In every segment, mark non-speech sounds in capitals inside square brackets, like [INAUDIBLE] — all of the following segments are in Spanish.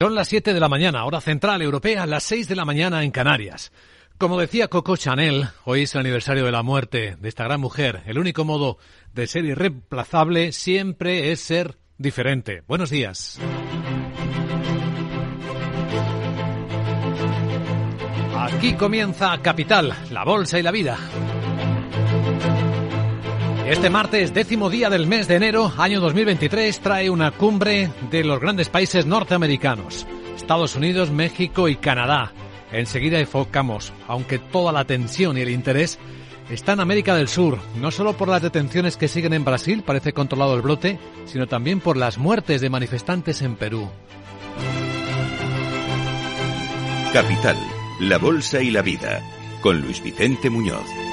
Son las 7 de la mañana, hora central europea, las 6 de la mañana en Canarias. Como decía Coco Chanel, hoy es el aniversario de la muerte de esta gran mujer. El único modo de ser irreemplazable siempre es ser diferente. Buenos días. Aquí comienza Capital, la bolsa y la vida. Este martes, décimo día del mes de enero, año 2023, trae una cumbre de los grandes países norteamericanos, Estados Unidos, México y Canadá. Enseguida enfocamos, aunque toda la atención y el interés está en América del Sur, no solo por las detenciones que siguen en Brasil, parece controlado el brote, sino también por las muertes de manifestantes en Perú. Capital, la Bolsa y la Vida, con Luis Vicente Muñoz.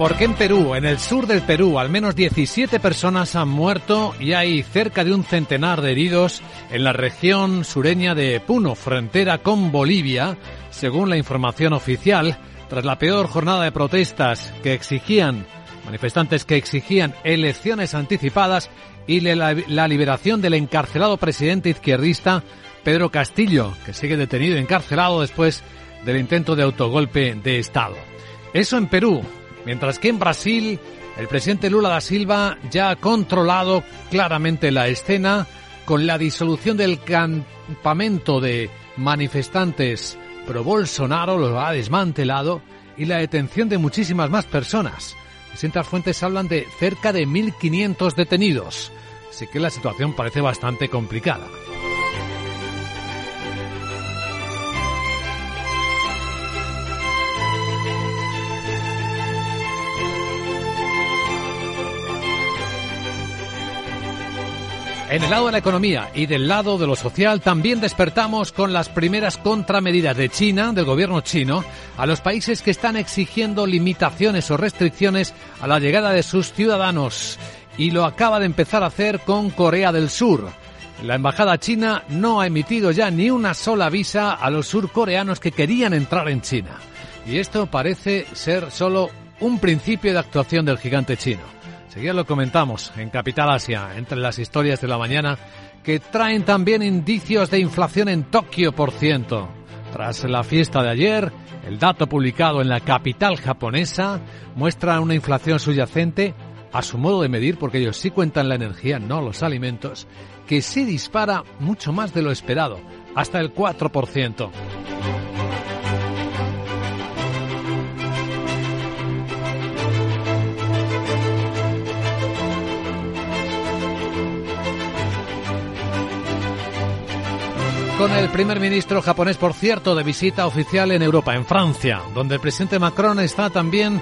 Porque en Perú, en el sur del Perú, al menos 17 personas han muerto y hay cerca de un centenar de heridos en la región sureña de Puno, frontera con Bolivia, según la información oficial, tras la peor jornada de protestas que exigían, manifestantes que exigían elecciones anticipadas y la, liberación del encarcelado presidente izquierdista Pedro Castillo, que sigue detenido y encarcelado después del intento de autogolpe de Estado. Eso en Perú, Mientras que en Brasil, el presidente Lula da Silva ya ha controlado claramente la escena con la disolución del campamento de manifestantes pro Bolsonaro, lo ha desmantelado, y la detención de muchísimas más personas. Distintas fuentes hablan de cerca de 1.500 detenidos, así que la situación parece bastante complicada. En el lado de la economía y del lado de lo social también despertamos con las primeras contramedidas de China, del gobierno chino, a los países que están exigiendo limitaciones o restricciones a la llegada de sus ciudadanos. Y lo acaba de empezar a hacer con Corea del Sur. La embajada china no ha emitido ya ni una sola visa a los surcoreanos que querían entrar en China. Y esto parece ser solo un principio de actuación del gigante chino. Seguida lo comentamos en Capital Asia, entre las historias de la mañana, que traen también indicios de inflación en Tokio, por ciento. Tras la fiesta de ayer, el dato publicado en la capital japonesa muestra una inflación subyacente a su modo de medir, porque ellos sí cuentan la energía, no los alimentos, que sí dispara mucho más de lo esperado, hasta el 4%. Con el primer ministro japonés, por cierto, de visita oficial en Europa, en Francia, donde el presidente Macron está también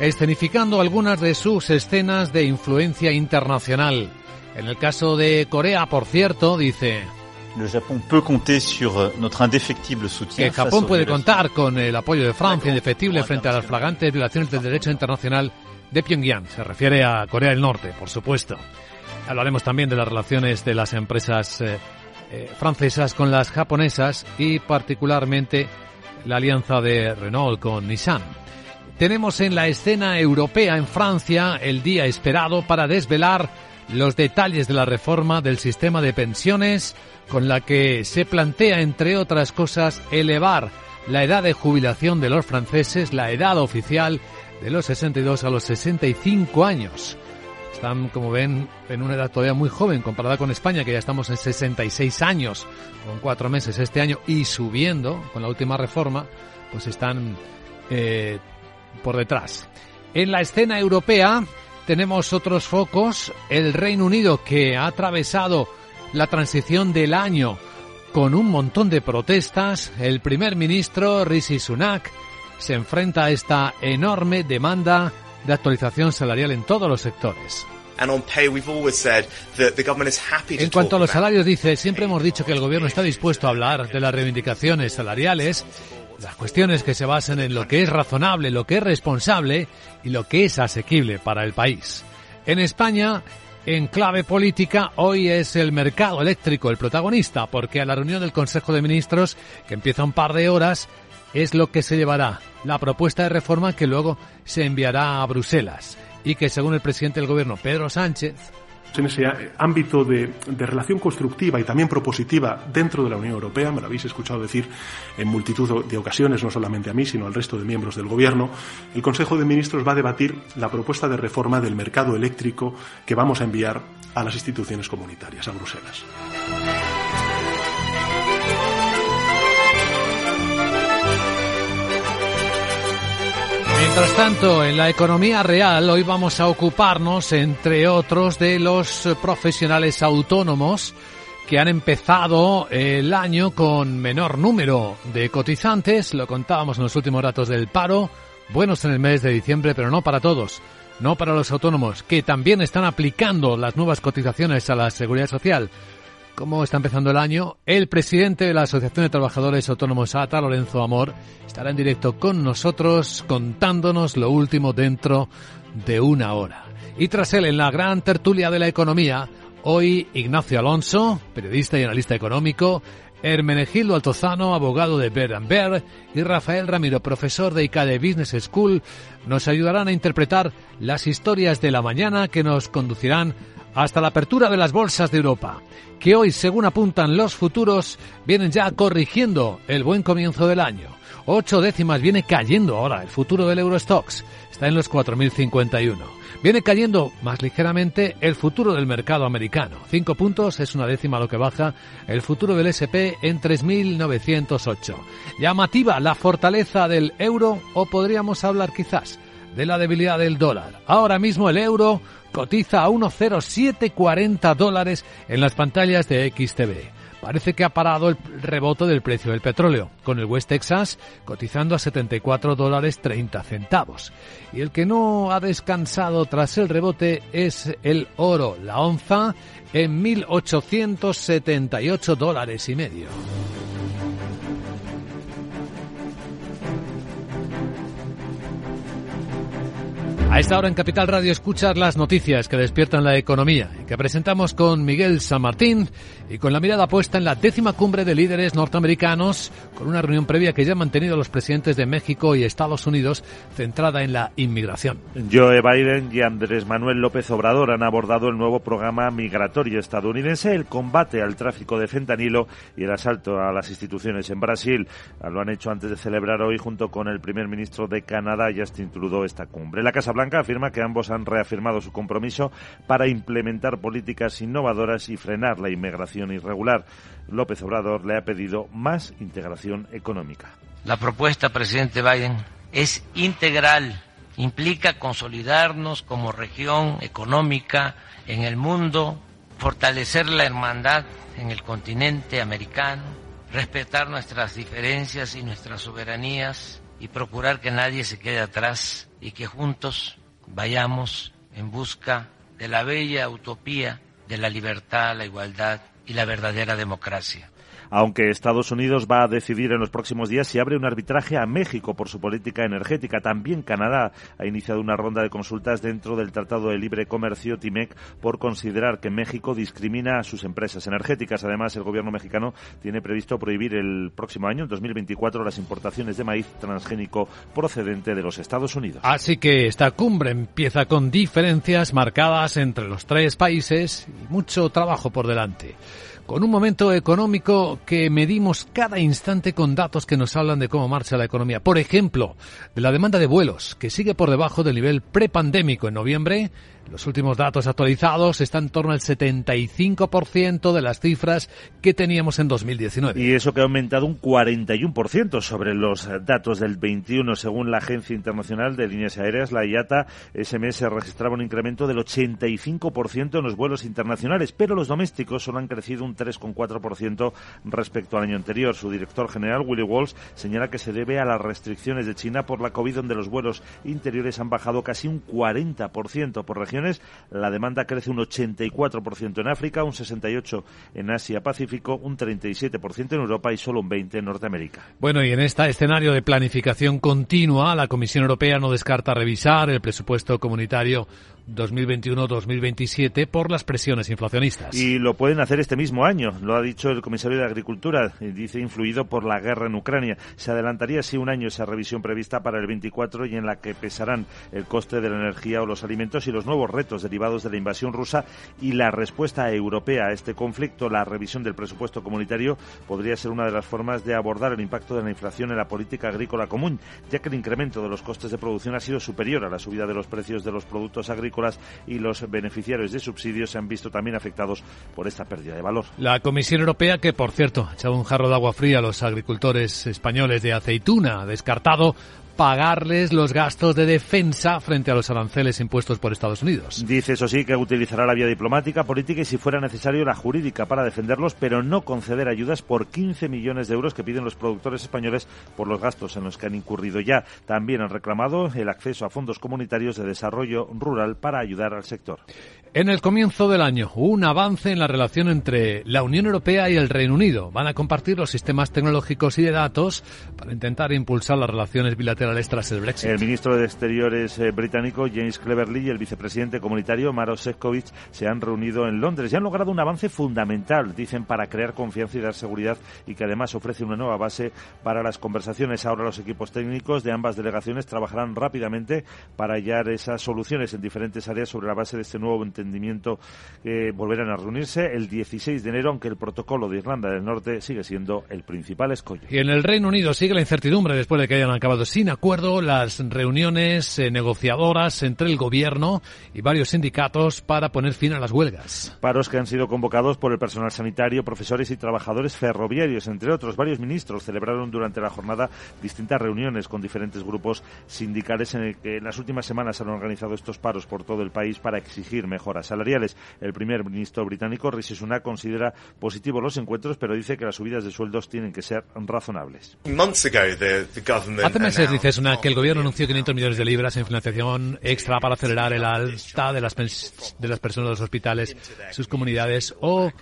escenificando algunas de sus escenas de influencia internacional. En el caso de Corea, por cierto, dice que Japón puede contar con el apoyo de Francia indefectible frente a las flagrantes violaciones del derecho internacional de Pyongyang. Se refiere a Corea del Norte, por supuesto. Hablaremos también de las relaciones de las empresas eh, eh, francesas con las japonesas y particularmente la alianza de Renault con Nissan. Tenemos en la escena europea en Francia el día esperado para desvelar los detalles de la reforma del sistema de pensiones con la que se plantea, entre otras cosas, elevar la edad de jubilación de los franceses, la edad oficial de los 62 a los 65 años. Están, como ven, en una edad todavía muy joven comparada con España, que ya estamos en 66 años, con cuatro meses este año, y subiendo con la última reforma, pues están eh, por detrás. En la escena europea tenemos otros focos. El Reino Unido, que ha atravesado la transición del año con un montón de protestas, el primer ministro Rishi Sunak se enfrenta a esta enorme demanda de actualización salarial en todos los sectores. En cuanto a los salarios, dice, siempre hemos dicho que el gobierno está dispuesto a hablar de las reivindicaciones salariales, las cuestiones que se basan en lo que es razonable, lo que es responsable y lo que es asequible para el país. En España, en clave política, hoy es el mercado eléctrico el protagonista, porque a la reunión del Consejo de Ministros, que empieza un par de horas, es lo que se llevará la propuesta de reforma que luego se enviará a Bruselas y que, según el presidente del Gobierno, Pedro Sánchez, en ese ámbito de, relación constructiva y también propositiva dentro de la Unión Europea, me lo habéis escuchado decir en multitud de ocasiones, no solamente a mí, sino al resto de miembros del Gobierno, el Consejo de Ministros va a debatir la propuesta de reforma del mercado eléctrico que vamos a enviar a las instituciones comunitarias, a Bruselas. Mientras tanto, en la economía real, hoy vamos a ocuparnos, entre otros, de los profesionales autónomos que han empezado el año con menor número de cotizantes. Lo contábamos en los últimos datos del paro. Buenos en el mes de diciembre, pero no para todos. No para los autónomos, que también están aplicando las nuevas cotizaciones a la seguridad social cómo está empezando el año. El presidente de la Asociación de Trabajadores Autónomos ATA, Lorenzo Amor, estará en directo con nosotros contándonos lo último dentro de una hora. Y tras él, en la gran tertulia de la economía, hoy Ignacio Alonso, periodista y analista económico, Hermenegildo Altozano, abogado de Bear y Rafael Ramiro, profesor de ICADE Business School, nos ayudarán a interpretar las historias de la mañana que nos conducirán hasta la apertura de las bolsas de Europa, que hoy, según apuntan los futuros, vienen ya corrigiendo el buen comienzo del año. Ocho décimas viene cayendo ahora el futuro del Eurostox, está en los 4.051. Viene cayendo más ligeramente el futuro del mercado americano. Cinco puntos es una décima lo que baja el futuro del SP en 3.908. Llamativa la fortaleza del euro o podríamos hablar quizás de la debilidad del dólar. Ahora mismo el euro cotiza a 1,0740 dólares en las pantallas de XTV. Parece que ha parado el rebote del precio del petróleo, con el West Texas cotizando a 74 dólares 30 centavos. Y el que no ha descansado tras el rebote es el oro, la onza, en 1.878 dólares y medio. A esta hora en Capital Radio escuchas las noticias que despiertan la economía y que presentamos con Miguel San Martín y con la mirada puesta en la décima cumbre de líderes norteamericanos con una reunión previa que ya han mantenido los presidentes de México y Estados Unidos centrada en la inmigración. Joe Biden y Andrés Manuel López Obrador han abordado el nuevo programa migratorio estadounidense, el combate al tráfico de fentanilo y el asalto a las instituciones en Brasil. Lo han hecho antes de celebrar hoy junto con el primer ministro de Canadá, Justin Trudeau, esta cumbre. La Casa Blanca afirma que ambos han reafirmado su compromiso para implementar políticas innovadoras y frenar la inmigración irregular. López Obrador le ha pedido más integración económica. La propuesta, presidente Biden, es integral. Implica consolidarnos como región económica en el mundo, fortalecer la hermandad en el continente americano, respetar nuestras diferencias y nuestras soberanías y procurar que nadie se quede atrás y que juntos vayamos en busca de la bella utopía de la libertad, la igualdad y la verdadera democracia aunque Estados Unidos va a decidir en los próximos días si abre un arbitraje a México por su política energética. También Canadá ha iniciado una ronda de consultas dentro del Tratado de Libre Comercio TIMEC por considerar que México discrimina a sus empresas energéticas. Además, el gobierno mexicano tiene previsto prohibir el próximo año, en 2024, las importaciones de maíz transgénico procedente de los Estados Unidos. Así que esta cumbre empieza con diferencias marcadas entre los tres países y mucho trabajo por delante con un momento económico que medimos cada instante con datos que nos hablan de cómo marcha la economía. Por ejemplo, de la demanda de vuelos, que sigue por debajo del nivel prepandémico en noviembre los últimos datos actualizados están en torno al 75% de las cifras que teníamos en 2019. Y eso que ha aumentado un 41% sobre los datos del 21, según la Agencia Internacional de Líneas Aéreas, la IATA. SMS registraba un incremento del 85% en los vuelos internacionales, pero los domésticos solo han crecido un 3,4% respecto al año anterior. Su director general, Willy Walsh, señala que se debe a las restricciones de China por la COVID, donde los vuelos interiores han bajado casi un 40% por región la demanda crece un 84% en África, un 68% en Asia-Pacífico, un 37% en Europa y solo un 20% en Norteamérica. Bueno, y en este escenario de planificación continua, la Comisión Europea no descarta revisar el presupuesto comunitario 2021-2027 por las presiones inflacionistas. Y lo pueden hacer este mismo año, lo ha dicho el comisario de Agricultura, dice influido por la guerra en Ucrania. Se adelantaría así un año esa revisión prevista para el 24 y en la que pesarán el coste de la energía o los alimentos y los nuevos retos derivados de la invasión rusa y la respuesta europea a este conflicto. La revisión del presupuesto comunitario podría ser una de las formas de abordar el impacto de la inflación en la política agrícola común, ya que el incremento de los costes de producción ha sido superior a la subida de los precios de los productos agrícolas y los beneficiarios de subsidios se han visto también afectados por esta pérdida de valor. La Comisión Europea, que por cierto ha echado un jarro de agua fría a los agricultores españoles de aceituna, ha descartado pagarles los gastos de defensa frente a los aranceles impuestos por Estados Unidos. Dice eso sí que utilizará la vía diplomática, política y si fuera necesario la jurídica para defenderlos, pero no conceder ayudas por 15 millones de euros que piden los productores españoles por los gastos en los que han incurrido ya. También han reclamado el acceso a fondos comunitarios de desarrollo rural para ayudar al sector. En el comienzo del año, un avance en la relación entre la Unión Europea y el Reino Unido. Van a compartir los sistemas tecnológicos y de datos para intentar impulsar las relaciones bilaterales tras el Brexit. El ministro de Exteriores eh, británico, James Cleverly, y el vicepresidente comunitario, Maros Sefcovic, se han reunido en Londres y han logrado un avance fundamental, dicen, para crear confianza y dar seguridad y que además ofrece una nueva base para las conversaciones. Ahora los equipos técnicos de ambas delegaciones trabajarán rápidamente para hallar esas soluciones en diferentes áreas sobre la base de este nuevo entendimiento entendimiento que volverán a reunirse el 16 de enero, aunque el protocolo de Irlanda del Norte sigue siendo el principal escollo. Y en el Reino Unido sigue la incertidumbre después de que hayan acabado sin acuerdo las reuniones eh, negociadoras entre el gobierno y varios sindicatos para poner fin a las huelgas. Paros que han sido convocados por el personal sanitario, profesores y trabajadores ferroviarios, entre otros. Varios ministros celebraron durante la jornada distintas reuniones con diferentes grupos sindicales en el que en las últimas semanas han organizado estos paros por todo el país para exigir mejor salariales. El primer ministro británico, Rishi Sunak, considera positivos los encuentros, pero dice que las subidas de sueldos tienen que ser razonables. Hace meses, dice Sunak, que el gobierno anunció 500 millones de libras en financiación extra para acelerar el alta de las, de las personas de los hospitales, sus comunidades o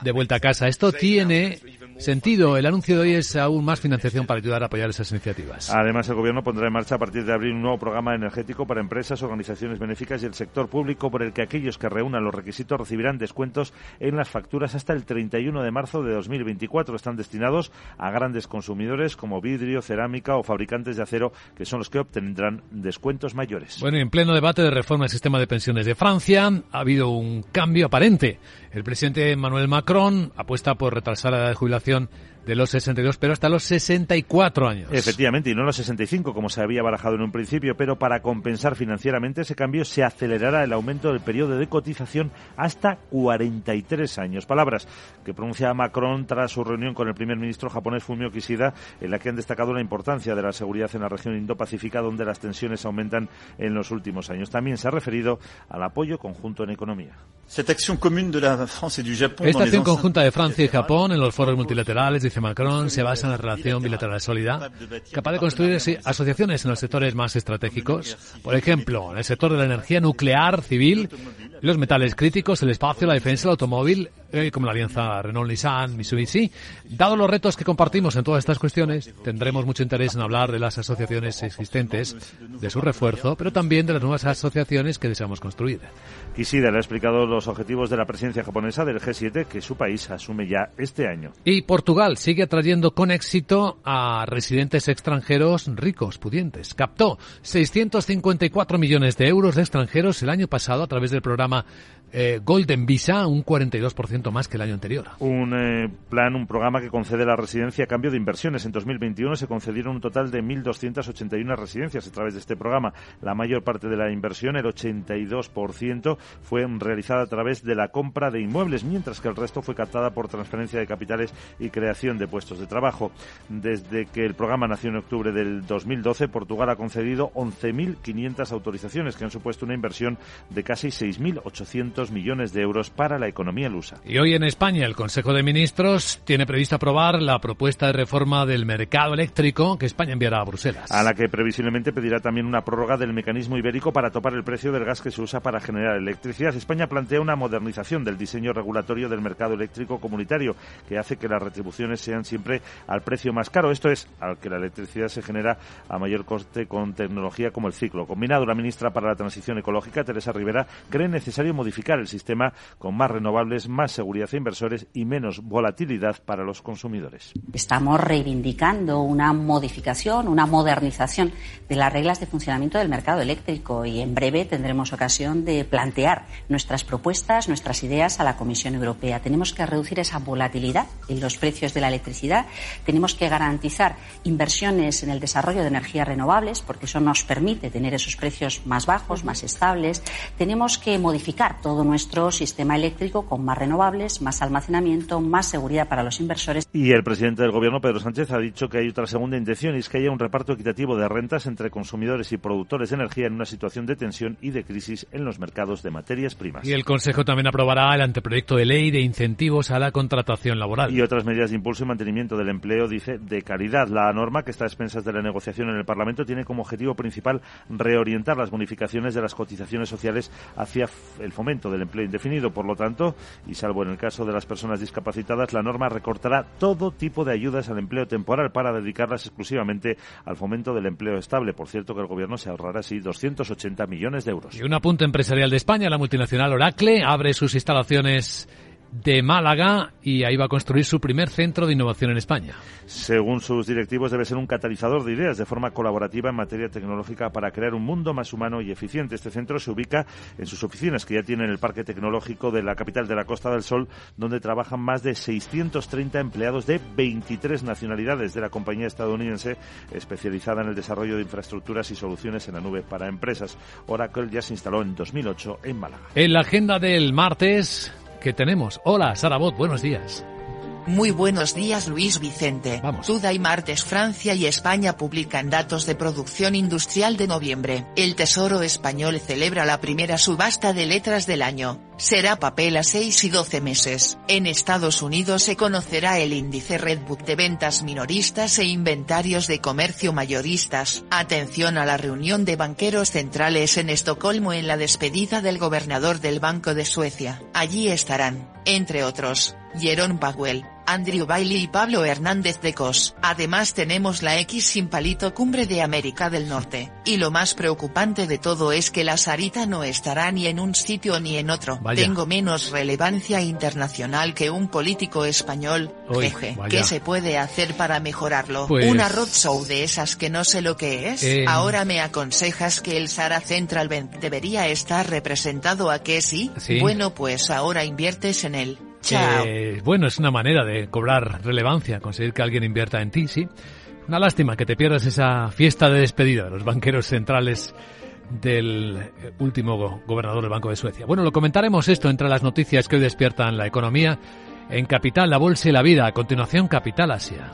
de vuelta a casa. Esto tiene sentido. El anuncio de hoy es aún más financiación para ayudar a apoyar esas iniciativas. Además, el Gobierno pondrá en marcha a partir de abril un nuevo programa energético para empresas, organizaciones benéficas y el sector público por el que aquellos que reúnan los requisitos recibirán descuentos en las facturas hasta el 31 de marzo de 2024. Están destinados a grandes consumidores como vidrio, cerámica o fabricantes de acero, que son los que obtendrán descuentos mayores. Bueno, en pleno debate de reforma del sistema de pensiones de Francia, ha habido un cambio aparente. El presidente Emmanuel Macron apuesta por retrasar la edad de jubilación de los 62, pero hasta los 64 años. Efectivamente, y no los 65, como se había barajado en un principio, pero para compensar financieramente ese cambio se acelerará el aumento del periodo de cotización hasta 43 años. Palabras que pronuncia Macron tras su reunión con el primer ministro japonés Fumio Kishida, en la que han destacado la importancia de la seguridad en la región Indo-Pacífica, donde las tensiones aumentan en los últimos años. También se ha referido al apoyo conjunto en economía. Esta acción conjunta de Francia y Japón en los foros multilaterales, Macron, se basa en la relación bilateral sólida, capaz de construir asociaciones en los sectores más estratégicos, por ejemplo, en el sector de la energía nuclear civil, los metales críticos, el espacio, la defensa, el automóvil, eh, como la alianza Renault-Nissan, Mitsubishi. Dado los retos que compartimos en todas estas cuestiones, tendremos mucho interés en hablar de las asociaciones existentes, de su refuerzo, pero también de las nuevas asociaciones que deseamos construir. Kishida le ha explicado los objetivos de la presidencia japonesa del G7 que su país asume ya este año. Y Portugal sigue atrayendo con éxito a residentes extranjeros ricos, pudientes. Captó 654 millones de euros de extranjeros el año pasado a través del programa eh, Golden Visa, un 42% más que el año anterior. Un eh, plan, un programa que concede la residencia a cambio de inversiones. En 2021 se concedieron un total de 1.281 residencias a través de este programa. La mayor parte de la inversión, el 82%, fue realizada a través de la compra de inmuebles, mientras que el resto fue captada por transferencia de capitales y creación de puestos de trabajo. Desde que el programa nació en octubre del 2012, Portugal ha concedido 11.500 autorizaciones, que han supuesto una inversión de casi 6.800 200 millones de euros para la economía lusa. Y hoy en España el Consejo de Ministros tiene previsto aprobar la propuesta de reforma del mercado eléctrico que España enviará a Bruselas. A la que previsiblemente pedirá también una prórroga del mecanismo ibérico para topar el precio del gas que se usa para generar electricidad. España plantea una modernización del diseño regulatorio del mercado eléctrico comunitario que hace que las retribuciones sean siempre al precio más caro. Esto es, al que la electricidad se genera a mayor coste con tecnología como el ciclo. Combinado, la ministra para la Transición Ecológica, Teresa Rivera, cree necesario modificar el sistema con más renovables, más seguridad a inversores y menos volatilidad para los consumidores. Estamos reivindicando una modificación, una modernización de las reglas de funcionamiento del mercado eléctrico y en breve tendremos ocasión de plantear nuestras propuestas, nuestras ideas a la Comisión Europea. Tenemos que reducir esa volatilidad en los precios de la electricidad, tenemos que garantizar inversiones en el desarrollo de energías renovables, porque eso nos permite tener esos precios más bajos, más estables. Tenemos que modificar todo nuestro sistema eléctrico con más renovables, más almacenamiento, más seguridad para los inversores. Y el presidente del Gobierno, Pedro Sánchez, ha dicho que hay otra segunda intención y es que haya un reparto equitativo de rentas entre consumidores y productores de energía en una situación de tensión y de crisis en los mercados de materias primas. Y el Consejo también aprobará el anteproyecto de ley de incentivos a la contratación laboral. Y otras medidas de impulso y mantenimiento del empleo, dice, de calidad. La norma que está a expensas de la negociación en el Parlamento tiene como objetivo principal reorientar las bonificaciones de las cotizaciones sociales hacia el fomento del empleo indefinido. Por lo tanto, y salvo en el caso de las personas discapacitadas, la norma recortará todo tipo de ayudas al empleo temporal para dedicarlas exclusivamente al fomento del empleo estable. Por cierto, que el Gobierno se ahorrará así 280 millones de euros. Y un apunte empresarial de España, la multinacional Oracle abre sus instalaciones de Málaga y ahí va a construir su primer centro de innovación en España. Según sus directivos, debe ser un catalizador de ideas de forma colaborativa en materia tecnológica para crear un mundo más humano y eficiente. Este centro se ubica en sus oficinas que ya tiene en el Parque Tecnológico de la capital de la Costa del Sol, donde trabajan más de 630 empleados de 23 nacionalidades de la compañía estadounidense especializada en el desarrollo de infraestructuras y soluciones en la nube para empresas. Oracle ya se instaló en 2008 en Málaga. En la agenda del martes que tenemos. Hola, Sarabot, buenos días. Muy buenos días Luis Vicente. Vamos. Tuda y martes Francia y España publican datos de producción industrial de noviembre. El Tesoro español celebra la primera subasta de letras del año. Será papel a 6 y 12 meses. En Estados Unidos se conocerá el índice Redbook de ventas minoristas e inventarios de comercio mayoristas. Atención a la reunión de banqueros centrales en Estocolmo en la despedida del gobernador del Banco de Suecia. Allí estarán, entre otros, Jerome Powell, Andrew Bailey y Pablo Hernández de Cos. Además tenemos la X sin palito cumbre de América del Norte. Y lo más preocupante de todo es que la Sarita no estará ni en un sitio ni en otro. Vaya. Tengo menos relevancia internacional que un político español. Uy, Jeje. vaya. ¿Qué se puede hacer para mejorarlo? Pues- Una roadshow de esas que no sé lo que es. Eh, Ahora me aconsejas que el Sara Central Bank debería estar representado a que sí. Sí. Bueno pues ahora inviertes en él. Chao. Eh, bueno, es una manera de cobrar relevancia, conseguir que alguien invierta en ti, sí. Una lástima que te pierdas esa fiesta de despedida de los banqueros centrales del eh, último go- gobernador del Banco de Suecia. Bueno, lo comentaremos esto entre las noticias que hoy despiertan la economía en Capital, la Bolsa y la Vida. A continuación, Capital Asia.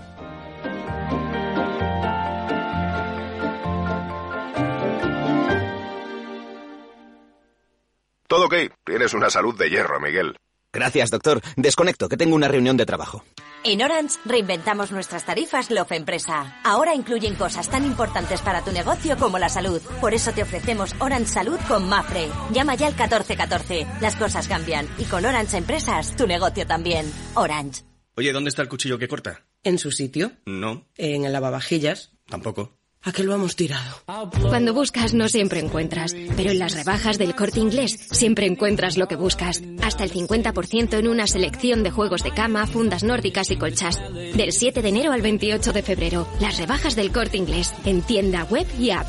Todo ok. Tienes una salud de hierro, Miguel. Gracias, doctor. Desconecto, que tengo una reunión de trabajo. En Orange reinventamos nuestras tarifas Love Empresa. Ahora incluyen cosas tan importantes para tu negocio como la salud. Por eso te ofrecemos Orange Salud con Mafre. Llama ya al 1414. Las cosas cambian y con Orange Empresas tu negocio también. Orange. Oye, ¿dónde está el cuchillo que corta? ¿En su sitio? No, ¿En el lavavajillas? tampoco. ¿A qué lo hemos tirado? Cuando buscas no siempre encuentras, pero en las rebajas del corte inglés siempre encuentras lo que buscas. Hasta el 50% en una selección de juegos de cama, fundas nórdicas y colchas. Del 7 de enero al 28 de febrero, las rebajas del corte inglés en tienda web y app.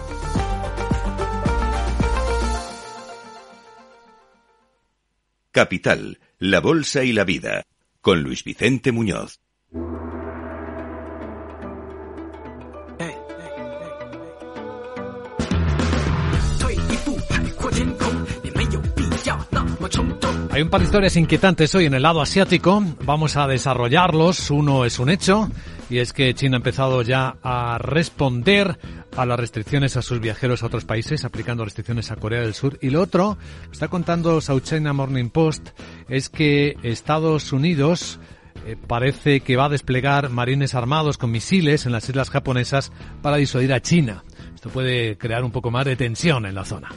Capital, la Bolsa y la Vida, con Luis Vicente Muñoz. Hay un par de historias inquietantes hoy en el lado asiático. Vamos a desarrollarlos. Uno es un hecho y es que China ha empezado ya a responder a las restricciones a sus viajeros a otros países, aplicando restricciones a Corea del Sur. Y lo otro, está contando South China Morning Post, es que Estados Unidos eh, parece que va a desplegar marines armados con misiles en las islas japonesas para disuadir a China. Esto puede crear un poco más de tensión en la zona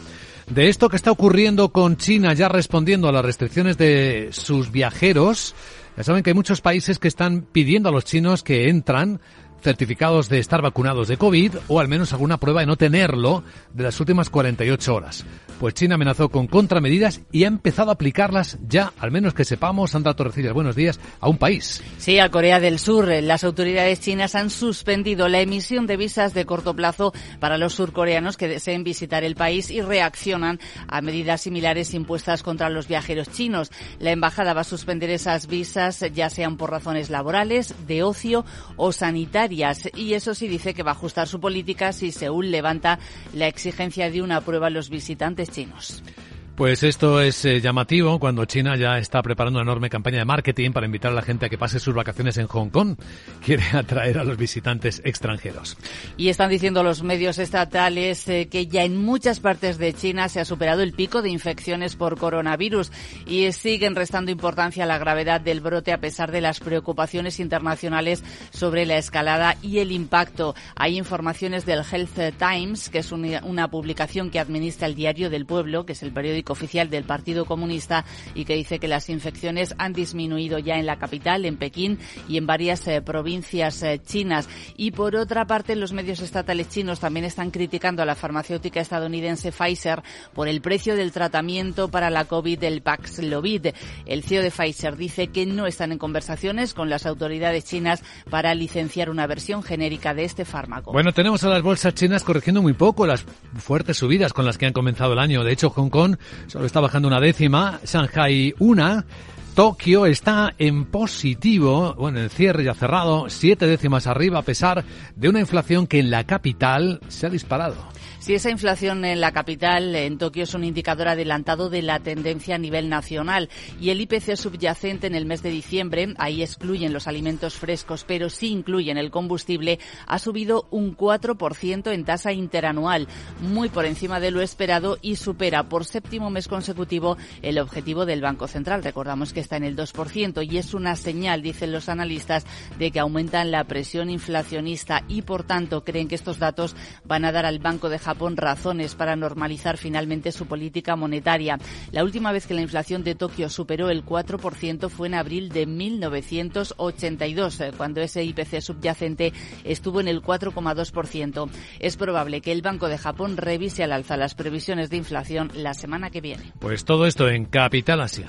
de esto que está ocurriendo con China ya respondiendo a las restricciones de sus viajeros. Ya saben que hay muchos países que están pidiendo a los chinos que entran certificados de estar vacunados de COVID o al menos alguna prueba de no tenerlo de las últimas 48 horas. Pues China amenazó con contramedidas y ha empezado a aplicarlas ya, al menos que sepamos. Sandra Torrecillas, buenos días, a un país. Sí, a Corea del Sur. Las autoridades chinas han suspendido la emisión de visas de corto plazo para los surcoreanos que deseen visitar el país y reaccionan a medidas similares impuestas contra los viajeros chinos. La embajada va a suspender esas visas ya sean por razones laborales, de ocio o sanitarias y eso sí dice que va a ajustar su política si Seúl levanta la exigencia de una prueba a los visitantes chinos. Pues esto es eh, llamativo cuando China ya está preparando una enorme campaña de marketing para invitar a la gente a que pase sus vacaciones en Hong Kong. [LAUGHS] Quiere atraer a los visitantes extranjeros. Y están diciendo los medios estatales eh, que ya en muchas partes de China se ha superado el pico de infecciones por coronavirus y siguen restando importancia a la gravedad del brote a pesar de las preocupaciones internacionales sobre la escalada y el impacto. Hay informaciones del Health Times, que es una publicación que administra el Diario del Pueblo, que es el periódico oficial del Partido Comunista y que dice que las infecciones han disminuido ya en la capital, en Pekín y en varias eh, provincias eh, chinas. Y por otra parte, los medios estatales chinos también están criticando a la farmacéutica estadounidense Pfizer por el precio del tratamiento para la COVID del Paxlovid. El CEO de Pfizer dice que no están en conversaciones con las autoridades chinas para licenciar una versión genérica de este fármaco. Bueno, tenemos a las bolsas chinas corrigiendo muy poco las fuertes subidas con las que han comenzado el año. De hecho, Hong Kong solo está bajando una décima, Shanghai una, Tokio está en positivo, bueno, el cierre ya cerrado, siete décimas arriba a pesar de una inflación que en la capital se ha disparado. Si esa inflación en la capital, en Tokio, es un indicador adelantado de la tendencia a nivel nacional y el IPC subyacente en el mes de diciembre, ahí excluyen los alimentos frescos, pero sí incluyen el combustible, ha subido un 4% en tasa interanual, muy por encima de lo esperado y supera por séptimo mes consecutivo el objetivo del Banco Central. Recordamos que está en el 2% y es una señal, dicen los analistas, de que aumentan la presión inflacionista y por tanto creen que estos datos van a dar al Banco de Japón Japón razones para normalizar finalmente su política monetaria. La última vez que la inflación de Tokio superó el 4% fue en abril de 1982, eh, cuando ese IPC subyacente estuvo en el 4,2%. Es probable que el Banco de Japón revise al alza las previsiones de inflación la semana que viene. Pues todo esto en Capital Asia.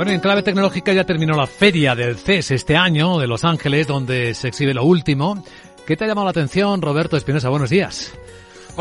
Bueno, en clave tecnológica ya terminó la feria del CES este año de Los Ángeles, donde se exhibe lo último. ¿Qué te ha llamado la atención, Roberto Espinosa? Buenos días.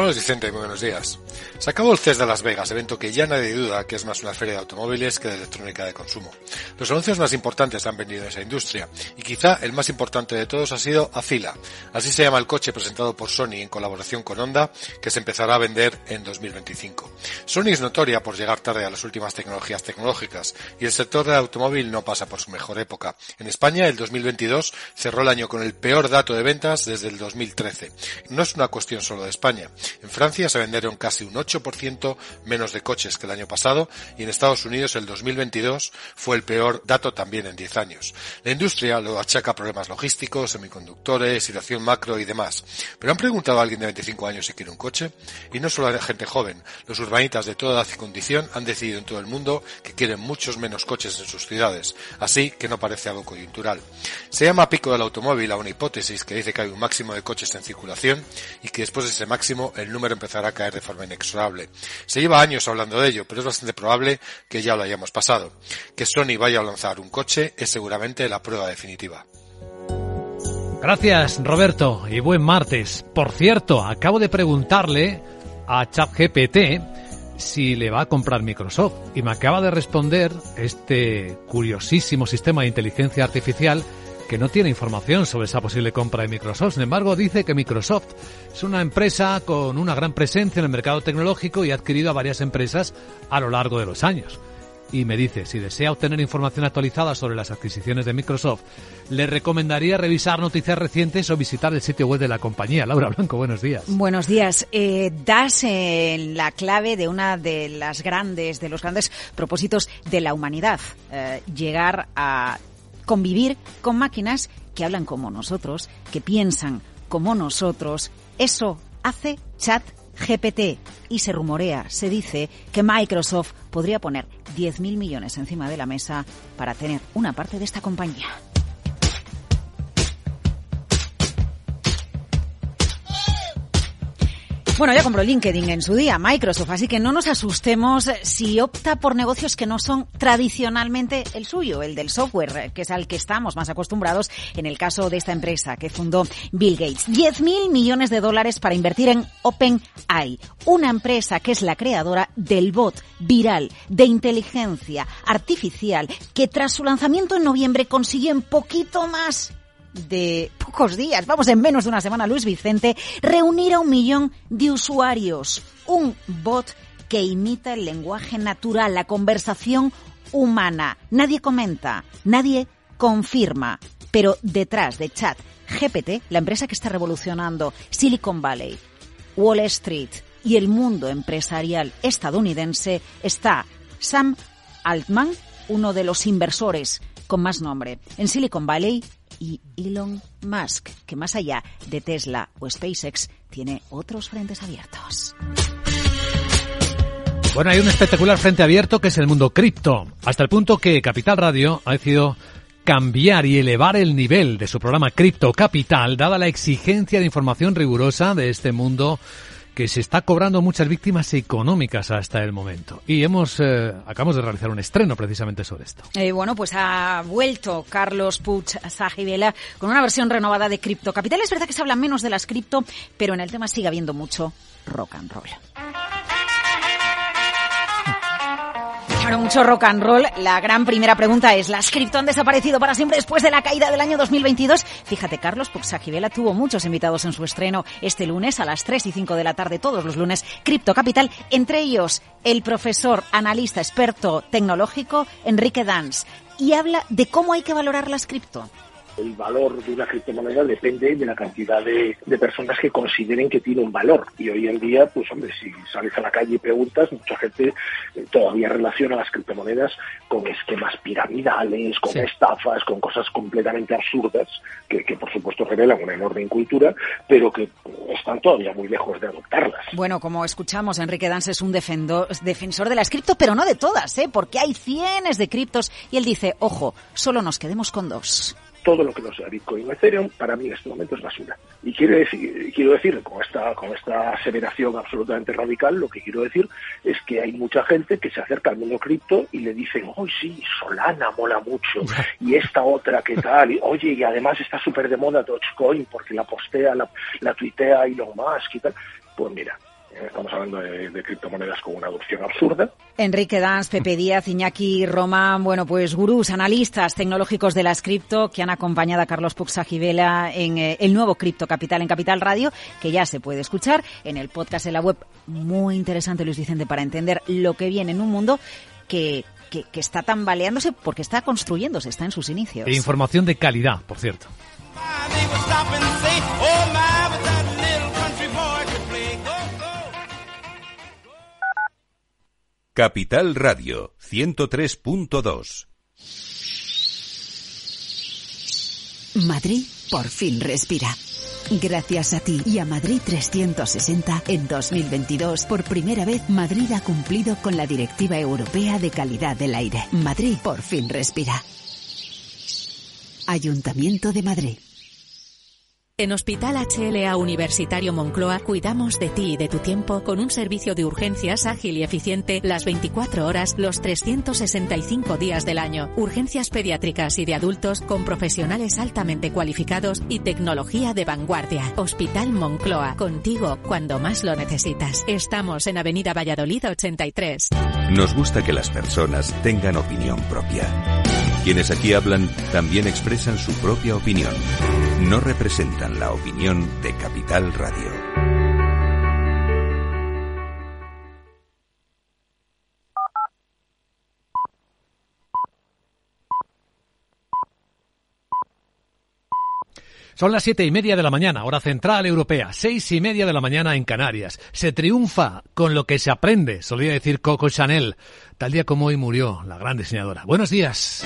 Hola Vicente, muy buenos días. Se acabó el CES de Las Vegas, evento que ya nadie duda que es más una feria de automóviles que de electrónica de consumo. Los anuncios más importantes han venido en esa industria, y quizá el más importante de todos ha sido Azila. Así se llama el coche presentado por Sony en colaboración con Honda, que se empezará a vender en 2025. Sony es notoria por llegar tarde a las últimas tecnologías tecnológicas, y el sector del automóvil no pasa por su mejor época. En España, el 2022 cerró el año con el peor dato de ventas desde el 2013. No es una cuestión solo de España. En Francia se vendieron casi un 8% menos de coches que el año pasado y en Estados Unidos el 2022 fue el peor dato también en 10 años. La industria lo achaca a problemas logísticos, semiconductores, situación macro y demás. Pero han preguntado a alguien de 25 años si quiere un coche y no solo a gente joven. Los urbanitas de toda y condición han decidido en todo el mundo que quieren muchos menos coches en sus ciudades. Así que no parece algo coyuntural. Se llama pico del automóvil a una hipótesis que dice que hay un máximo de coches en circulación y que después de ese máximo el número empezará a caer de forma inexorable. Se lleva años hablando de ello, pero es bastante probable que ya lo hayamos pasado. Que Sony vaya a lanzar un coche es seguramente la prueba definitiva. Gracias, Roberto, y buen martes. Por cierto, acabo de preguntarle a ChatGPT si le va a comprar Microsoft y me acaba de responder este curiosísimo sistema de inteligencia artificial que no tiene información sobre esa posible compra de Microsoft. Sin embargo, dice que Microsoft es una empresa con una gran presencia en el mercado tecnológico y ha adquirido a varias empresas a lo largo de los años y me dice, si desea obtener información actualizada sobre las adquisiciones de Microsoft, le recomendaría revisar noticias recientes o visitar el sitio web de la compañía. Laura Blanco, buenos días. Buenos días. Eh, das eh, la clave de una de las grandes, de los grandes propósitos de la humanidad, eh, llegar a convivir con máquinas que hablan como nosotros, que piensan como nosotros. Eso hace chat GPT y se rumorea, se dice que Microsoft podría poner 10.000 millones encima de la mesa para tener una parte de esta compañía. Bueno, ya compró LinkedIn en su día, Microsoft, así que no nos asustemos si opta por negocios que no son tradicionalmente el suyo, el del software, que es al que estamos más acostumbrados en el caso de esta empresa que fundó Bill Gates. 10.000 millones de dólares para invertir en OpenAI, una empresa que es la creadora del bot viral de inteligencia artificial que tras su lanzamiento en noviembre consiguió en poquito más de pocos días, vamos en menos de una semana, Luis Vicente, reunir a un millón de usuarios. Un bot que imita el lenguaje natural, la conversación humana. Nadie comenta, nadie confirma. Pero detrás de Chat GPT, la empresa que está revolucionando Silicon Valley, Wall Street y el mundo empresarial estadounidense, está Sam Altman, uno de los inversores con más nombre. En Silicon Valley y Elon Musk, que más allá de Tesla o SpaceX tiene otros frentes abiertos. Bueno, hay un espectacular frente abierto que es el mundo cripto, hasta el punto que Capital Radio ha decidido cambiar y elevar el nivel de su programa Cripto Capital, dada la exigencia de información rigurosa de este mundo que se está cobrando muchas víctimas económicas hasta el momento. Y hemos eh, acabamos de realizar un estreno precisamente sobre esto. Eh, bueno, pues ha vuelto Carlos Puig Sajibela con una versión renovada de Cripto Capital. Es verdad que se habla menos de las cripto, pero en el tema sigue habiendo mucho rock and roll. Mucho rock and roll. La gran primera pregunta es, ¿las cripto han desaparecido para siempre después de la caída del año 2022? Fíjate, Carlos Puxajivela tuvo muchos invitados en su estreno este lunes a las 3 y 5 de la tarde, todos los lunes, Cripto Capital, entre ellos el profesor, analista, experto tecnológico Enrique Dans, y habla de cómo hay que valorar las cripto el valor de una criptomoneda depende de la cantidad de, personas que consideren que tiene un valor. Y hoy en día, pues hombre, si sales a la calle y preguntas, mucha gente eh, todavía relaciona las criptomonedas con esquemas piramidales, con estafas, con cosas completamente absurdas, que, por supuesto revelan una enorme incultura, pero que están todavía muy lejos de adoptarlas. Bueno, como escuchamos, Enrique Dans es un defensor de las cripto, pero no de todas, ¿eh? porque hay cientos de criptos y él dice, ojo, solo nos quedemos con dos todo lo que no sea Bitcoin o Ethereum para mí en este momento es basura. Y quiero decir, quiero decir con esta con esta aseveración absolutamente radical, lo que quiero decir es que hay mucha gente que se acerca al mundo cripto y le dicen, ¡Oye, sí, Solana mola mucho! [LAUGHS] Y esta otra, ¿qué tal? Y, Oye, y además está súper de moda Dogecoin porque la postea, la, la tuitea Elon Musk y tal. Pues mira, Estamos hablando de, criptomonedas con una adopción absurda. Enrique Danz, Pepe Díaz, Iñaki Román, bueno, pues gurús, analistas tecnológicos de las cripto que han acompañado a Carlos Puxajivela en eh, el nuevo Cripto Capital en Capital Radio, que ya se puede escuchar en el podcast en la web. Muy interesante, Luis Vicente, para entender lo que viene en un mundo que, que, que está tambaleándose porque está construyéndose, está en sus inicios. E información de calidad, por cierto. Capital Radio 103.2 Madrid por fin respira. Gracias a ti y a Madrid 360, en 2022, por primera vez, Madrid ha cumplido con la Directiva Europea de Calidad del Aire. Madrid por fin respira. Ayuntamiento de Madrid. En Hospital HLA Universitario Moncloa cuidamos de ti y de tu tiempo con un servicio de urgencias ágil y eficiente las 24 horas, los 365 días del año. Urgencias pediátricas y de adultos con profesionales altamente cualificados y tecnología de vanguardia. Hospital Moncloa, contigo cuando más lo necesitas. Estamos en Avenida Valladolid 83. Nos gusta que las personas tengan opinión propia. Quienes aquí hablan también expresan su propia opinión. No representan la opinión de Capital Radio. Son las siete y media de la mañana, hora central europea, seis y media de la mañana en Canarias. Se triunfa con lo que se aprende, solía decir Coco Chanel. Tal día como hoy murió la gran diseñadora. Buenos días.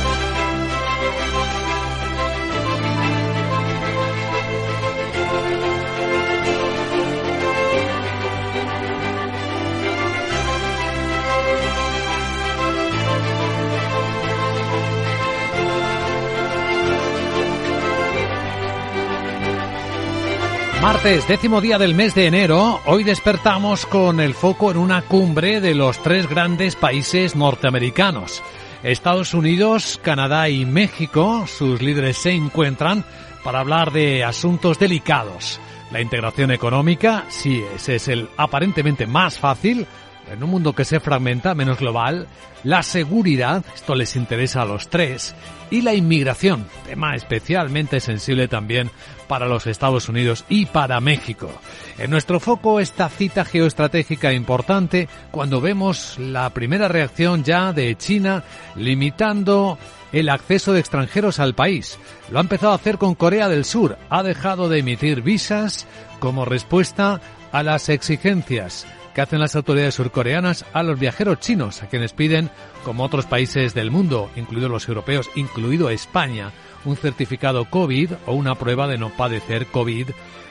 Martes, décimo día del mes de enero, hoy despertamos con el foco en una cumbre de los tres grandes países norteamericanos. Estados Unidos, Canadá y México, sus líderes se encuentran para hablar de asuntos delicados. La integración económica, sí, ese es el aparentemente más fácil, en un mundo que se fragmenta, menos global, la seguridad, esto les interesa a los tres, y la inmigración, tema especialmente sensible también para los Estados Unidos y para México. En nuestro foco esta cita geoestratégica importante cuando vemos la primera reacción ya de China limitando el acceso de extranjeros al país. Lo ha empezado a hacer con Corea del Sur. Ha dejado de emitir visas como respuesta a las exigencias que hacen las autoridades surcoreanas a los viajeros chinos, a quienes piden, como otros países del mundo, incluidos los europeos, incluido España, un certificado COVID o una prueba de no padecer COVID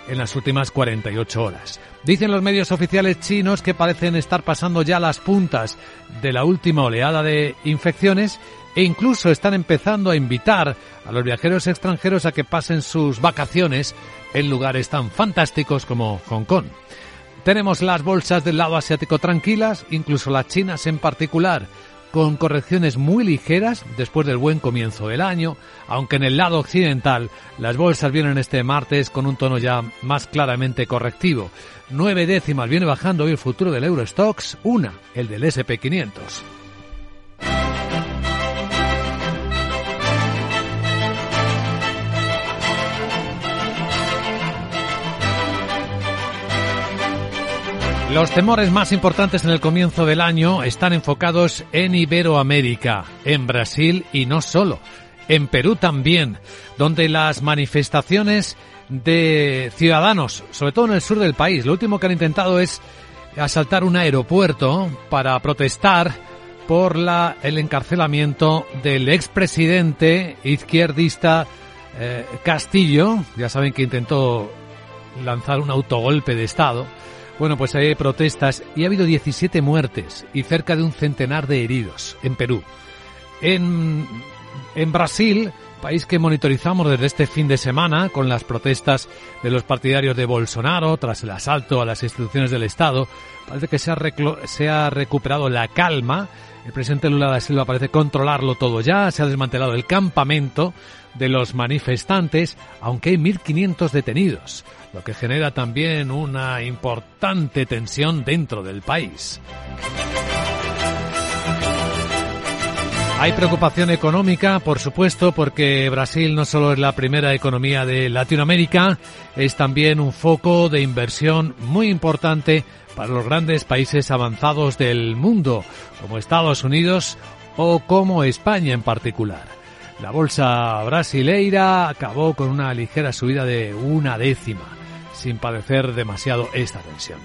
en las últimas 48 horas. Dicen los medios oficiales chinos que parecen estar pasando ya las puntas de la última oleada de infecciones e incluso están empezando a invitar a los viajeros extranjeros a que pasen sus vacaciones en lugares tan fantásticos como Hong Kong. Tenemos las bolsas del lado asiático tranquilas, incluso las chinas en particular, con correcciones muy ligeras después del buen comienzo del año, aunque en el lado occidental las bolsas vienen este martes con un tono ya más claramente correctivo. Nueve décimas viene bajando hoy el futuro del Eurostox, una, el del SP500. Los temores más importantes en el comienzo del año están enfocados en Iberoamérica, en Brasil y no solo, en Perú también, donde las manifestaciones de ciudadanos, sobre todo en el sur del país, lo último que han intentado es asaltar un aeropuerto para protestar por la, el encarcelamiento del expresidente izquierdista eh, Castillo, ya saben que intentó lanzar un autogolpe de Estado, bueno, pues hay protestas y ha habido 17 muertes y cerca de un centenar de heridos en Perú. En, Brasil, país que monitorizamos desde este fin de semana con las protestas de los partidarios de Bolsonaro tras el asalto a las instituciones del Estado, parece que se ha, se ha recuperado la calma. El presidente Lula da Silva parece controlarlo todo ya, se ha desmantelado el campamento de los manifestantes, aunque hay 1.500 detenidos lo que genera también una importante tensión dentro del país. Hay preocupación económica, por supuesto, porque Brasil no solo es la primera economía de Latinoamérica, es también un foco de inversión muy importante para los grandes países avanzados del mundo, como Estados Unidos o como España en particular. La bolsa brasileira acabó con una ligera subida de una décima, sin padecer demasiado esta tensión.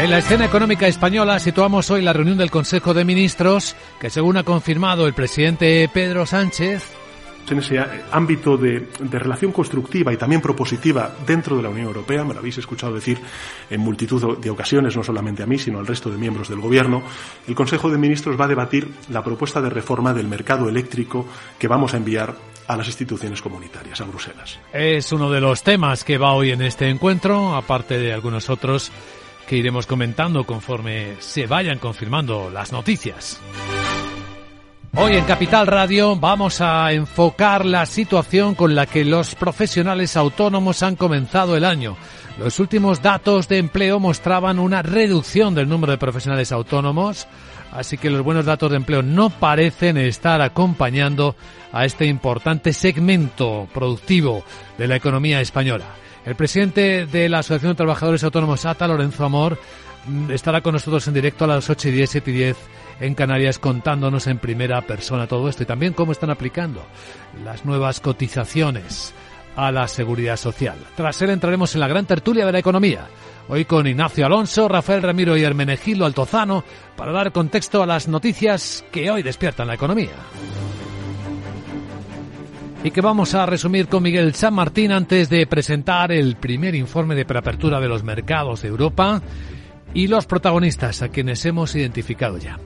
En la escena económica española situamos hoy la reunión del Consejo de Ministros que según ha confirmado el presidente Pedro Sánchez en ese ámbito de, relación constructiva y también propositiva dentro de la Unión Europea, me lo habéis escuchado decir en multitud de ocasiones, no solamente a mí, sino al resto de miembros del Gobierno, el Consejo de Ministros va a debatir la propuesta de reforma del mercado eléctrico que vamos a enviar a las instituciones comunitarias, a Bruselas. Es uno de los temas que va hoy en este encuentro, aparte de algunos otros que iremos comentando conforme se vayan confirmando las noticias. Hoy en Capital Radio vamos a enfocar la situación con la que los profesionales autónomos han comenzado el año. Los últimos datos de empleo mostraban una reducción del número de profesionales autónomos, así que los buenos datos de empleo no parecen estar acompañando a este importante segmento productivo de la economía española. El presidente de la Asociación de Trabajadores Autónomos ATA, Lorenzo Amor, mm, estará con nosotros en directo a las 8 y 10, 7 y 10 en Canarias contándonos en primera persona todo esto y también cómo están aplicando las nuevas cotizaciones a la seguridad social. Tras él entraremos en la gran tertulia de la economía. Hoy con Ignacio Alonso, Rafael Ramiro y Hermenegildo Altozano para dar contexto a las noticias que hoy despiertan la economía. Y que vamos a resumir con Miguel San Martín antes de presentar el primer informe de preapertura de los mercados de Europa y los protagonistas a quienes hemos identificado ya.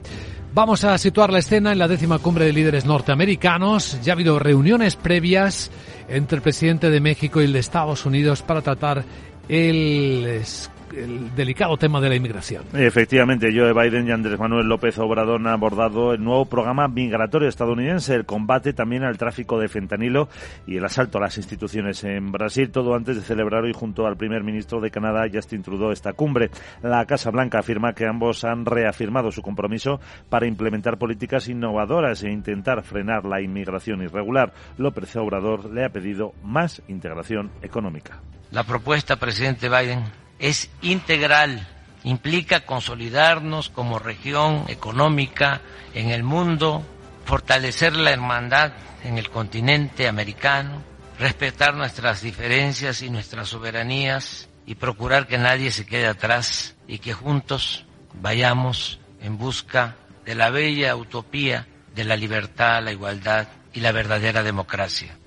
Vamos a situar la escena en la décima cumbre de líderes norteamericanos. Ya ha habido reuniones previas entre el presidente de México y el de Estados Unidos para tratar el el delicado tema de la inmigración. Efectivamente, Joe Biden y Andrés Manuel López Obrador han abordado el nuevo programa migratorio estadounidense, el combate también al tráfico de fentanilo y el asalto a las instituciones en Brasil, todo antes de celebrar hoy junto al primer ministro de Canadá, Justin Trudeau, esta cumbre. La Casa Blanca afirma que ambos han reafirmado su compromiso para implementar políticas innovadoras e intentar frenar la inmigración irregular. López Obrador le ha pedido más integración económica. La propuesta, presidente Biden, es integral, implica consolidarnos como región económica en el mundo, fortalecer la hermandad en el continente americano, respetar nuestras diferencias y nuestras soberanías y procurar que nadie se quede atrás y que juntos vayamos en busca de la bella utopía de la libertad, la igualdad y la verdadera democracia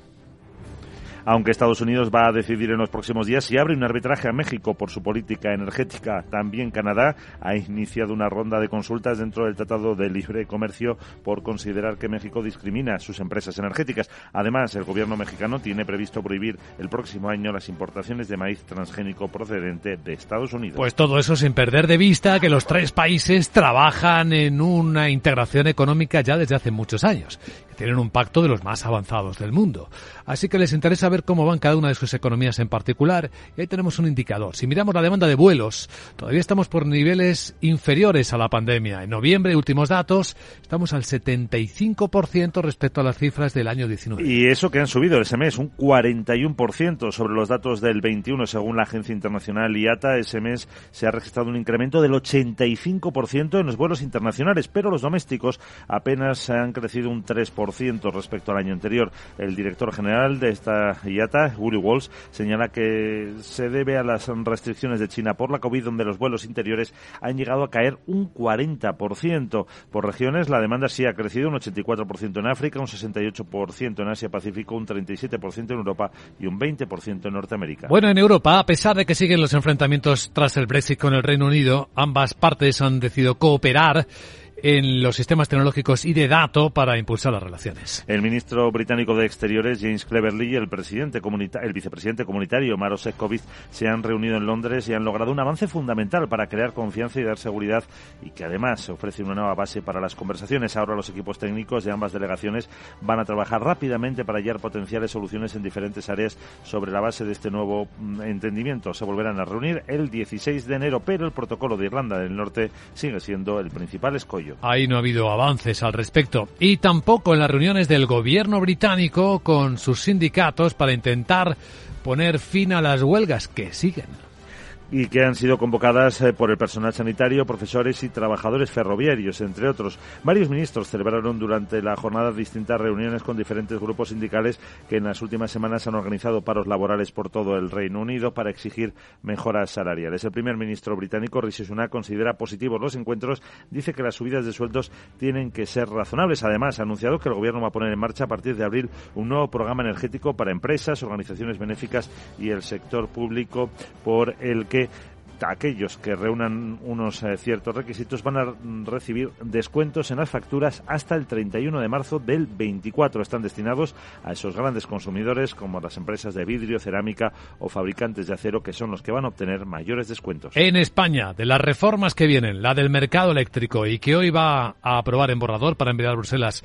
aunque Estados Unidos va a decidir en los próximos días si abre un arbitraje a México por su política energética. También Canadá ha iniciado una ronda de consultas dentro del Tratado de Libre Comercio por considerar que México discrimina a sus empresas energéticas. Además, el gobierno mexicano tiene previsto prohibir el próximo año las importaciones de maíz transgénico procedente de Estados Unidos. Pues todo eso sin perder de vista que los tres países trabajan en una integración económica ya desde hace muchos años, tienen un pacto de los más avanzados del mundo. Así que les interesa ver cómo van cada una de sus economías en particular. Y ahí tenemos un indicador. Si miramos la demanda de vuelos, todavía estamos por niveles inferiores a la pandemia. En noviembre, últimos datos, estamos al 75% respecto a las cifras del año 19. Y eso que han subido ese mes, un 41% sobre los datos del 21, según la agencia internacional IATA. Ese mes se ha registrado un incremento del 85% en los vuelos internacionales, pero los domésticos apenas han crecido un 3% respecto al año anterior. El director general de esta IATA, Willy Walsh, señala que se debe a las restricciones de China por la COVID, donde los vuelos interiores han llegado a caer un 40%. Por regiones, la demanda sí ha crecido un 84% en África, un 68% en Asia-Pacífico, un 37% en Europa y un 20% en Norteamérica. Bueno, en Europa, a pesar de que siguen los enfrentamientos tras el Brexit con el Reino Unido, ambas partes han decidido cooperar en los sistemas tecnológicos y de datos para impulsar las relaciones. El ministro británico de Exteriores, James Cleverly, y el, presidente el vicepresidente comunitario, Maro Sefcovic, se han reunido en Londres y han logrado un avance fundamental para crear confianza y dar seguridad y que además ofrece una nueva base para las conversaciones. Ahora los equipos técnicos de ambas delegaciones van a trabajar rápidamente para hallar potenciales soluciones en diferentes áreas sobre la base de este nuevo mm, entendimiento. Se volverán a reunir el 16 de enero, pero el protocolo de Irlanda del Norte sigue siendo el principal escollo. Ahí no ha habido avances al respecto. Y tampoco en las reuniones del gobierno británico con sus sindicatos para intentar poner fin a las huelgas que siguen. Y que han sido convocadas eh, por el personal sanitario, profesores y trabajadores ferroviarios, entre otros. Varios ministros celebraron durante la jornada distintas reuniones con diferentes grupos sindicales que en las últimas semanas han organizado paros laborales por todo el Reino Unido para exigir mejoras salariales. El primer ministro británico, Rishi Sunak, considera positivos los encuentros, dice que las subidas de sueldos tienen que ser razonables. Además, ha anunciado que el gobierno va a poner en marcha a partir de abril un nuevo programa energético para empresas, organizaciones benéficas y el sector público por el que aquellos que reúnan unos eh, ciertos requisitos van a recibir descuentos en las facturas hasta el 31 de marzo del 24. Están destinados a esos grandes consumidores como las empresas de vidrio, cerámica o fabricantes de acero que son los que van a obtener mayores descuentos. En España, de las reformas que vienen, la del mercado eléctrico y que hoy va a aprobar en borrador para enviar a Bruselas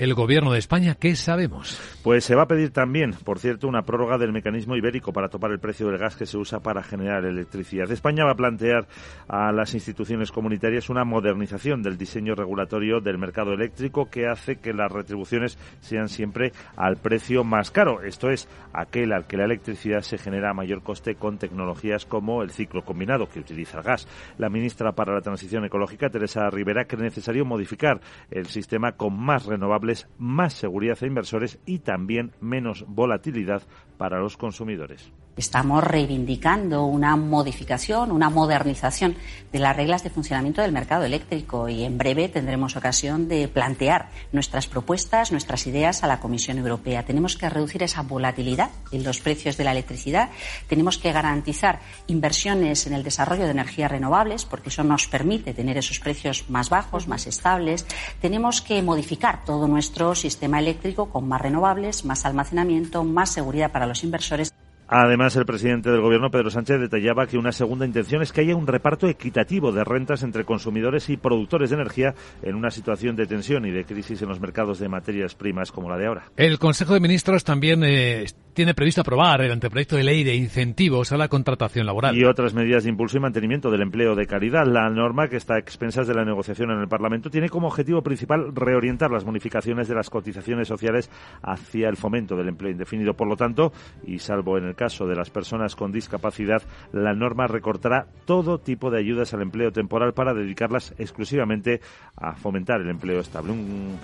el Gobierno de España, ¿qué sabemos? Pues se va a pedir también, por cierto, una prórroga del mecanismo ibérico para topar el precio del gas que se usa para generar electricidad. España va a plantear a las instituciones comunitarias una modernización del diseño regulatorio del mercado eléctrico que hace que las retribuciones sean siempre al precio más caro. Esto es aquel al que la electricidad se genera a mayor coste con tecnologías como el ciclo combinado que utiliza el gas. La ministra para la Transición Ecológica, Teresa Rivera, cree necesario modificar el sistema con más renovables más seguridad a inversores y también menos volatilidad para los consumidores. Estamos reivindicando una modificación, una modernización de las reglas de funcionamiento del mercado eléctrico y en breve tendremos ocasión de plantear nuestras propuestas, nuestras ideas a la Comisión Europea. Tenemos que reducir esa volatilidad en los precios de la electricidad, tenemos que garantizar inversiones en el desarrollo de energías renovables porque eso nos permite tener esos precios más bajos, más estables. Tenemos que modificar todo nuestro sistema eléctrico con más renovables, más almacenamiento, más seguridad para los inversores. Además, el presidente del Gobierno, Pedro Sánchez, detallaba que una segunda intención es que haya un reparto equitativo de rentas entre consumidores y productores de energía en una situación de tensión y de crisis en los mercados de materias primas como la de ahora. El Consejo de Ministros también eh, tiene previsto aprobar el anteproyecto de ley de incentivos a la contratación laboral. Y otras medidas de impulso y mantenimiento del empleo de calidad. La norma, que está a expensas de la negociación en el Parlamento, tiene como objetivo principal reorientar las bonificaciones de las cotizaciones sociales hacia el fomento del empleo indefinido. Por lo tanto, y salvo en el caso de las personas con discapacidad, la norma recortará todo tipo de ayudas al empleo temporal para dedicarlas exclusivamente a fomentar el empleo estable.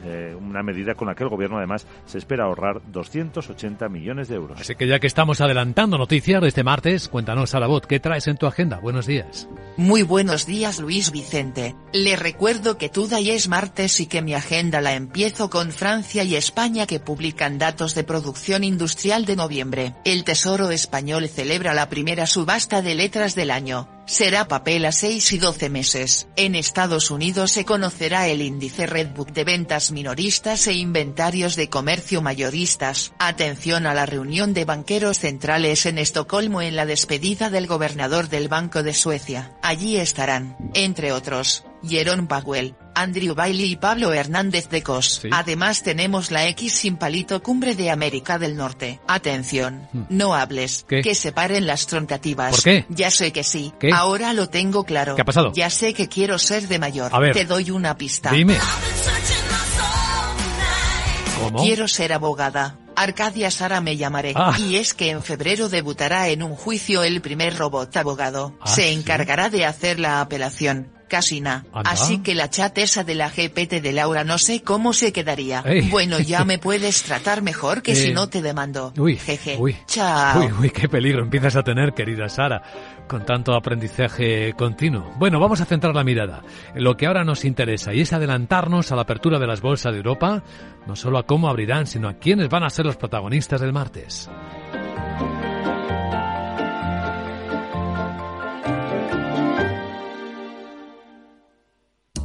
Eh, una medida con la que el Gobierno, además, se espera ahorrar 280 millones de euros. Así que ya que estamos adelantando noticias de este martes, cuéntanos a la voz, ¿qué traes en tu agenda? Buenos días. Muy buenos días, Luis Vicente. Le recuerdo que today es martes y que mi agenda la empiezo con Francia y España que publican datos de producción industrial de noviembre. El Tesoro español celebra la primera subasta de letras del año. Será papel a 6 y 12 meses. En Estados Unidos se conocerá el índice Redbook de ventas minoristas e inventarios de comercio mayoristas. Atención a la reunión de banqueros centrales en Estocolmo en la despedida del gobernador del Banco de Suecia. Allí estarán, entre otros, Jerome Powell, Andrew Bailey y Pablo Hernández de Cos. Además tenemos la X sin palito cumbre de América del Norte. Atención, hmm. no hables, que se paren las troncativas. ¿Por qué? Ya sé que sí. Ahora lo tengo claro. ¿Qué ha pasado? Ya sé que quiero ser de mayor. A ver. Te doy una pista. Dime. ¿Cómo? Quiero ser abogada. Arcadia Sara me llamaré. Ah. Y es que en febrero debutará en un juicio el primer robot abogado. Ah, Se ¿sí? encargará de hacer la apelación. Casi nada. Anda. Así que la chat esa de la GPT de Laura no sé cómo se quedaría. Ey. Bueno, ya me [LAUGHS] puedes tratar mejor que Eh. si no te demando. Uy, Jeje. uy. Chao. Uy, uy, qué peligro empiezas a tener, querida Sara, con tanto aprendizaje continuo. Bueno, vamos a centrar la mirada en lo que ahora nos interesa y es adelantarnos a la apertura de las bolsas de Europa, no solo a cómo abrirán, sino a quiénes van a ser los protagonistas del martes.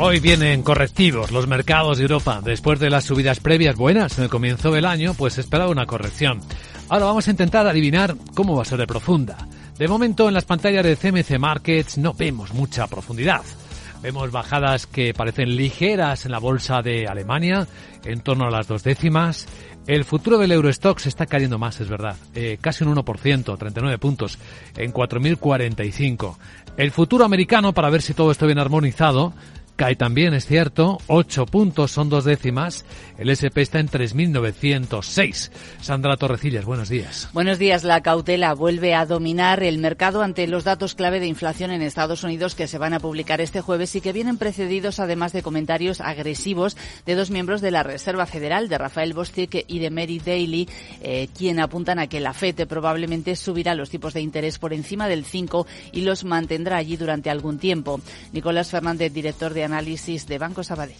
Hoy vienen correctivos los mercados de Europa. Después de las subidas previas buenas en el comienzo del año, pues esperaba una corrección. Ahora vamos a intentar adivinar cómo va a ser de profunda. De momento en las pantallas de CMC Markets no vemos mucha profundidad. Vemos bajadas que parecen ligeras en la bolsa de Alemania, en torno a las dos décimas. El futuro del Eurostock se está cayendo más, es verdad. Eh, casi un 1%, 39 puntos, en 4.045. El futuro americano, para ver si todo está bien armonizado, cae también, es cierto, 8 puntos, son dos décimas. El SP está en 3.906. Sandra Torrecillas, buenos días. Buenos días. La cautela vuelve a dominar el mercado ante los datos clave de inflación en Estados Unidos que se van a publicar este jueves y que vienen precedidos además de comentarios agresivos de dos miembros de la Reserva Federal, de Rafael Bostic y de Mary Daly, eh, quien apuntan a que la FED probablemente subirá los tipos de interés por encima del 5 y los mantendrá allí durante algún tiempo. Nicolás Fernández, director de análisis de Banco Sabadell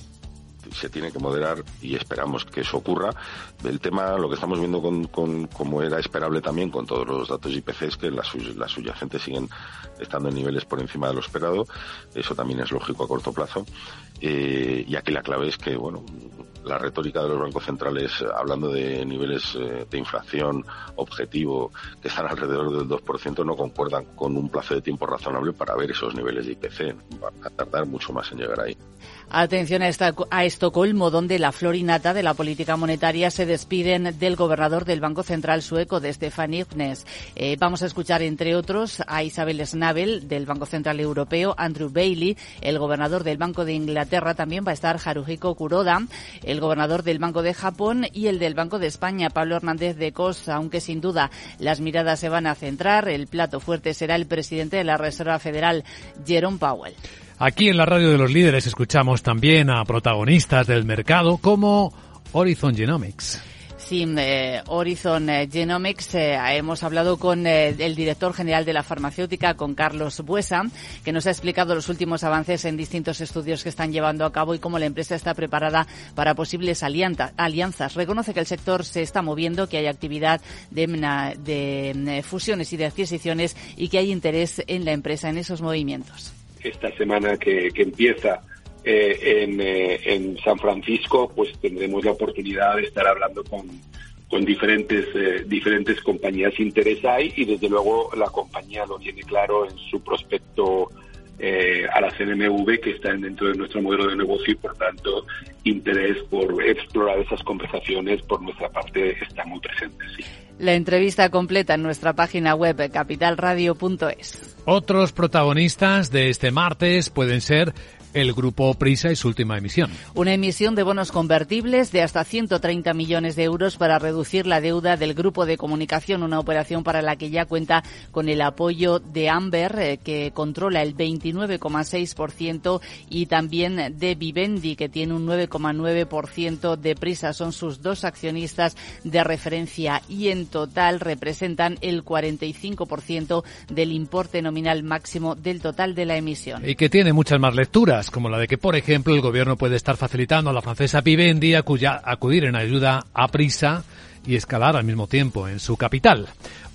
se tiene que moderar y esperamos que eso ocurra. El tema, lo que estamos viendo con, con como era esperable también con todos los datos IPC es que las, las subyacentes siguen estando en niveles por encima de lo esperado. Eso también es lógico a corto plazo. Eh, y aquí la clave es que, bueno, la retórica de los bancos centrales hablando de niveles eh, de inflación objetivo que están alrededor del 2% no concuerdan con un plazo de tiempo razonable para ver esos niveles de IPC. Van a tardar mucho más en llegar ahí. Atención a, esta, a Estocolmo, donde la florinata de la política monetaria se despiden del gobernador del Banco Central sueco, de Stefan Ifnes. Eh, vamos a escuchar, entre otros, a Isabel Schnabel, del Banco Central Europeo, Andrew Bailey, el gobernador del Banco de Inglaterra, también va a estar Haruhiko Kuroda, el gobernador del Banco de Japón y el del Banco de España, Pablo Hernández de Cos, aunque sin duda las miradas se van a centrar. El plato fuerte será el presidente de la Reserva Federal, Jerome Powell. Aquí en la radio de los líderes escuchamos también a protagonistas del mercado como Horizon Genomics. Sí, eh, Horizon eh, Genomics, eh, hemos hablado con el director general de la farmacéutica, con Carlos Buesa, que nos ha explicado los últimos avances en distintos estudios que están llevando a cabo y cómo la empresa está preparada para posibles alianzas. Reconoce que el sector se está moviendo, que hay actividad de, de fusiones y de adquisiciones y que hay interés en la empresa en esos movimientos esta semana que, empieza eh, en, eh, en, San Francisco, pues tendremos la oportunidad de estar hablando con, con diferentes, eh, diferentes compañías interesadas y desde luego la compañía lo tiene claro en su prospecto a la CNMV que está dentro de nuestro modelo de negocio y por tanto interés por explorar esas conversaciones por nuestra parte está muy presente. Sí. La entrevista completa en nuestra página web capitalradio.es. Otros protagonistas de este martes pueden ser el grupo Prisa y su última emisión. Una emisión de bonos convertibles de hasta 130 millones de euros para reducir la deuda del grupo de comunicación, una operación para la que ya cuenta con el apoyo de Amber, eh, que controla el 29,6%, y también de Vivendi, que tiene un 9,9% de Prisa. Son sus dos accionistas de referencia y en total representan el 45% del importe nominal máximo del total de la emisión. Y que tiene muchas más lecturas como la de que, por ejemplo, el gobierno puede estar facilitando a la francesa Vivendi acudir en ayuda a prisa y escalar al mismo tiempo en su capital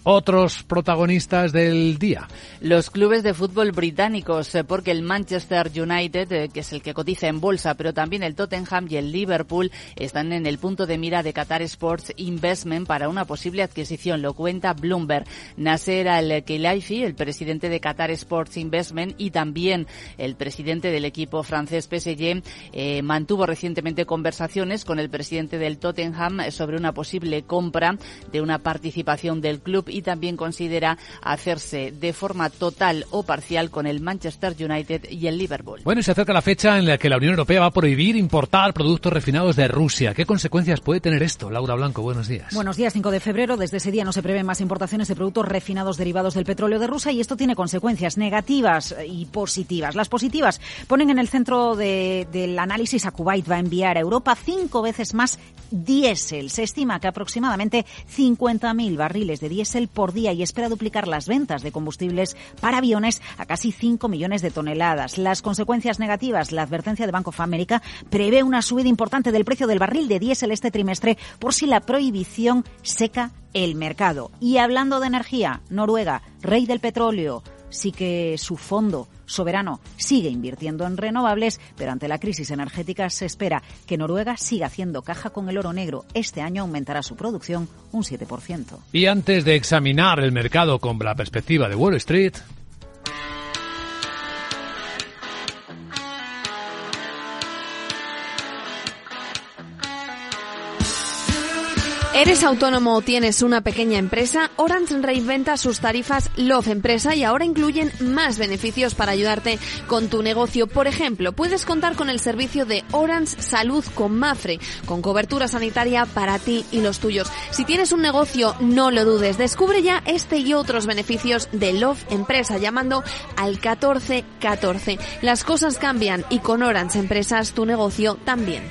otros protagonistas del día. Los clubes de fútbol británicos, eh, porque el Manchester United, eh, que es el que cotiza en bolsa, pero también el Tottenham y el Liverpool están en el punto de mira de Qatar Sports Investment para una posible adquisición, lo cuenta Bloomberg. Nasser Al-Khelaifi, el presidente de Qatar Sports Investment y también el presidente del equipo francés PSG, eh, mantuvo recientemente conversaciones con el presidente del Tottenham sobre una posible compra de una participación del club y también considera hacerse de forma total o parcial con el Manchester United y el Liverpool. Bueno, y se acerca la fecha en la que la Unión Europea va a prohibir importar productos refinados de Rusia. ¿Qué consecuencias puede tener esto? Laura Blanco, buenos días. Buenos días, 5 de febrero. Desde ese día no se prevén más importaciones de productos refinados derivados del petróleo de Rusia y esto tiene consecuencias negativas y positivas. Las positivas ponen en el centro del análisis a Kuwait. Va a enviar a Europa cinco veces más diésel. Se estima que aproximadamente 50.000 barriles de diésel por día y espera duplicar las ventas de combustibles para aviones a casi 5 millones de toneladas. Las consecuencias negativas, la advertencia de Bank of America prevé una subida importante del precio del barril de diésel este trimestre por si la prohibición seca el mercado. Y hablando de energía, Noruega, rey del petróleo, sí que su fondo soberano sigue invirtiendo en renovables, pero ante la crisis energética se espera que Noruega siga haciendo caja con el oro negro. Este año aumentará su producción un 7%. Y antes de examinar el mercado con la perspectiva de Wall Street, ¿Eres autónomo o tienes una pequeña empresa? Orange reinventa sus tarifas Love Empresa y ahora incluyen más beneficios para ayudarte con tu negocio. Por ejemplo, puedes contar con el servicio de Orange Salud con Mafre, con cobertura sanitaria para ti y los tuyos. Si tienes un negocio, no lo dudes. Descubre ya este y otros beneficios de Love Empresa llamando al 1414. Las cosas cambian y con Orange Empresas tu negocio también.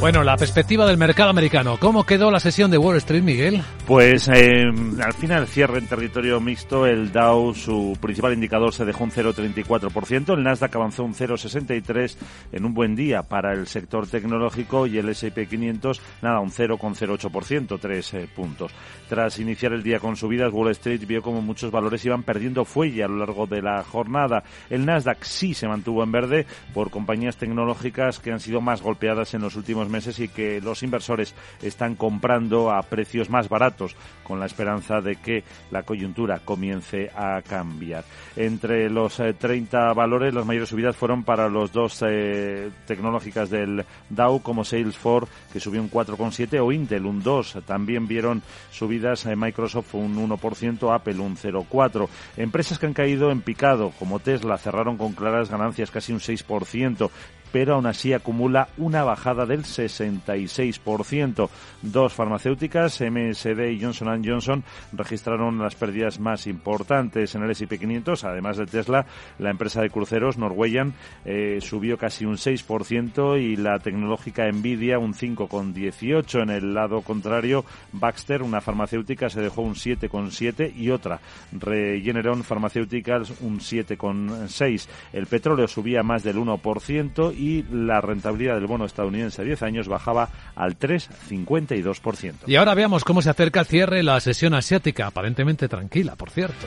Bueno, la perspectiva del mercado americano. ¿Cómo quedó la sesión de Wall Street, Miguel? Pues eh, al final cierre en territorio mixto. El Dow, su principal indicador, se dejó un 0,34%. El Nasdaq avanzó un 0,63% en un buen día para el sector tecnológico y el S&P 500, nada, un 0,08%, 3 eh, puntos. Tras iniciar el día con subidas, Wall Street vio como muchos valores iban perdiendo fuelle a lo largo de la jornada. El Nasdaq sí se mantuvo en verde por compañías tecnológicas que han sido más golpeadas en los últimos meses y que los inversores están comprando a precios más baratos con la esperanza de que la coyuntura comience a cambiar. Entre los 30 eh, valores, las mayores subidas fueron para los dos eh, tecnológicas del Dow como Salesforce, que subió un 4,7, o Intel un 2. También vieron subidas en eh, Microsoft un 1%, Apple un 0,4. Empresas que han caído en picado, como Tesla, cerraron con claras ganancias casi un 6% pero aún así acumula una bajada del 66%. Dos farmacéuticas, MSD y Johnson Johnson, registraron las pérdidas más importantes en el S&P 500. Además de Tesla, la empresa de cruceros Norwegian eh, subió casi un 6% y la tecnológica Nvidia un 5,18. En el lado contrario, Baxter, una farmacéutica, se dejó un 7,7 y otra, Regeneron Pharmaceuticals, un 7,6. El petróleo subía más del 1% y la rentabilidad del bono estadounidense a 10 años bajaba al 3,52%. Y ahora veamos cómo se acerca el cierre la sesión asiática, aparentemente tranquila, por cierto.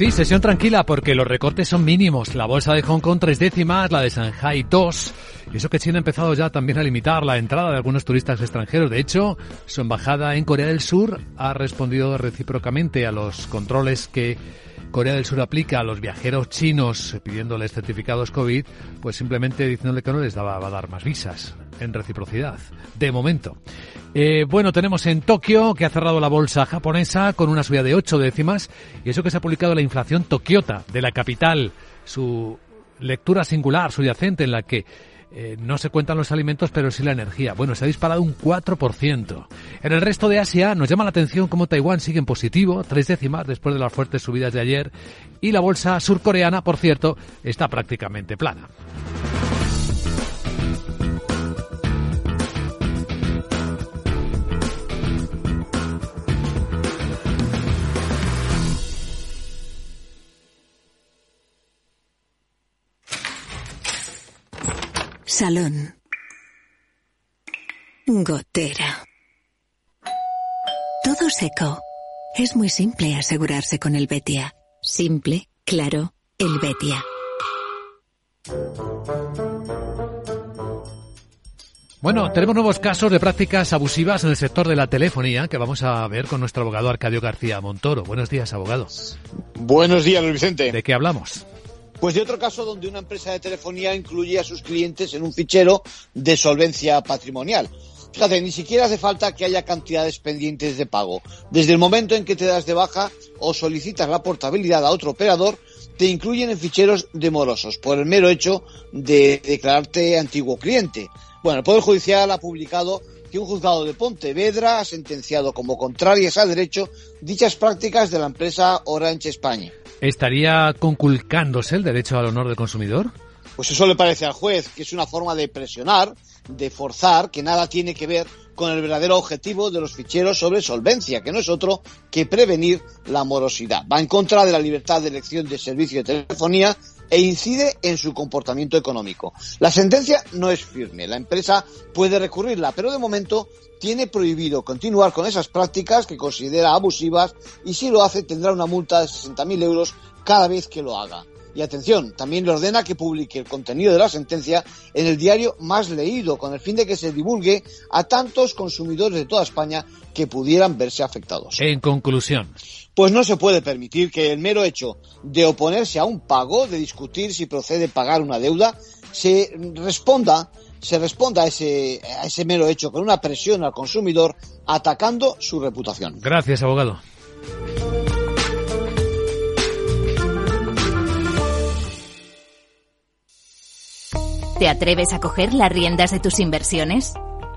Sí, sesión tranquila porque los recortes son mínimos. La bolsa de Hong Kong tres décimas, la de Shanghai dos. Y eso que China ha empezado ya también a limitar la entrada de algunos turistas extranjeros. De hecho, su embajada en Corea del Sur ha respondido recíprocamente a los controles que Corea del Sur aplica a los viajeros chinos pidiéndoles certificados COVID, pues simplemente diciéndole que no les daba, va a dar más visas en reciprocidad. De momento. Eh, bueno, tenemos en Tokio que ha cerrado la bolsa japonesa con una subida de ocho décimas y eso que se ha publicado la inflación tokiota de la capital, su lectura singular, subyacente en la que eh, no se cuentan los alimentos, pero sí la energía. Bueno, se ha disparado un 4%. En el resto de Asia nos llama la atención cómo Taiwán sigue en positivo, tres décimas después de las fuertes subidas de ayer, y la bolsa surcoreana, por cierto, está prácticamente plana. Salón. Gotera. Todo seco. Es muy simple asegurarse con el Betia. Simple, claro, el Betia. Bueno, tenemos nuevos casos de prácticas abusivas en el sector de la telefonía que vamos a ver con nuestro abogado Arcadio García Montoro. Buenos días, abogado. Buenos días, Luis Vicente. ¿De qué hablamos? Pues de otro caso donde una empresa de telefonía incluye a sus clientes en un fichero de solvencia patrimonial. Fíjate, ni siquiera hace falta que haya cantidades pendientes de pago. Desde el momento en que te das de baja o solicitas la portabilidad a otro operador, te incluyen en ficheros demorosos por el mero hecho de declararte antiguo cliente. Bueno, el Poder Judicial ha publicado que un juzgado de Pontevedra ha sentenciado como contrarias al derecho dichas prácticas de la empresa Orange España. ¿Estaría conculcándose el derecho al honor del consumidor? Pues eso le parece al juez, que es una forma de presionar, de forzar, que nada tiene que ver con el verdadero objetivo de los ficheros sobre solvencia, que no es otro que prevenir la morosidad. Va en contra de la libertad de elección de servicio de telefonía e incide en su comportamiento económico. La sentencia no es firme, la empresa puede recurrirla, pero de momento tiene prohibido continuar con esas prácticas que considera abusivas y si lo hace tendrá una multa de 60.000 euros cada vez que lo haga. Y atención, también le ordena que publique el contenido de la sentencia en el diario más leído, con el fin de que se divulgue a tantos consumidores de toda España que pudieran verse afectados. En conclusión. Pues no se puede permitir que el mero hecho de oponerse a un pago, de discutir si procede pagar una deuda, se responda se responda a ese, a ese mero hecho con una presión al consumidor atacando su reputación. Gracias, abogado. ¿Te atreves a coger las riendas de tus inversiones?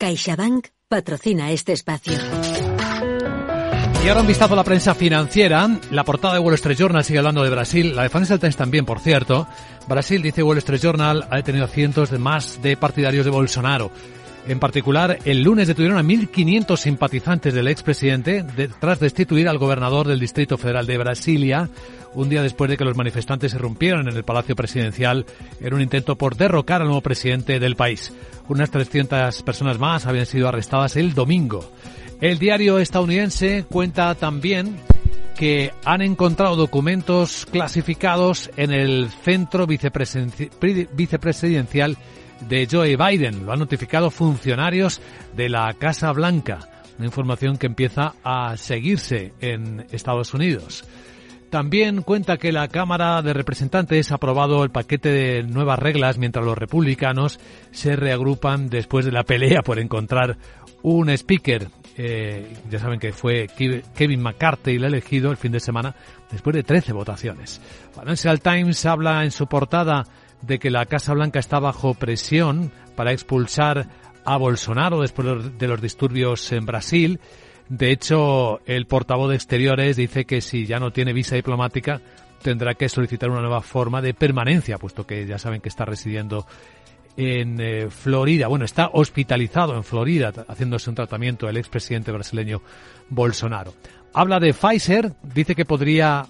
CaixaBank patrocina este espacio. Y ahora un vistazo a la prensa financiera. La portada de Wall Street Journal sigue hablando de Brasil. La de Financial Times también, por cierto. Brasil, dice Wall Street Journal, ha detenido cientos de más de partidarios de Bolsonaro. En particular, el lunes detuvieron a 1.500 simpatizantes del expresidente tras destituir al gobernador del Distrito Federal de Brasilia, un día después de que los manifestantes se rompieron en el Palacio Presidencial en un intento por derrocar al nuevo presidente del país. Unas 300 personas más habían sido arrestadas el domingo. El diario estadounidense cuenta también que han encontrado documentos clasificados en el centro vicepresidencial de Joe Biden. Lo han notificado funcionarios de la Casa Blanca. Una información que empieza a seguirse en Estados Unidos. También cuenta que la Cámara de Representantes ha aprobado el paquete de nuevas reglas mientras los republicanos se reagrupan después de la pelea por encontrar un speaker. Eh, ya saben que fue Kevin McCarthy el elegido el fin de semana después de 13 votaciones. Financial Times habla en su portada de que la Casa Blanca está bajo presión para expulsar a Bolsonaro después de los disturbios en Brasil. De hecho, el portavoz de Exteriores dice que si ya no tiene visa diplomática, tendrá que solicitar una nueva forma de permanencia, puesto que ya saben que está residiendo en eh, Florida. Bueno, está hospitalizado en Florida haciéndose un tratamiento el expresidente brasileño Bolsonaro. Habla de Pfizer, dice que podría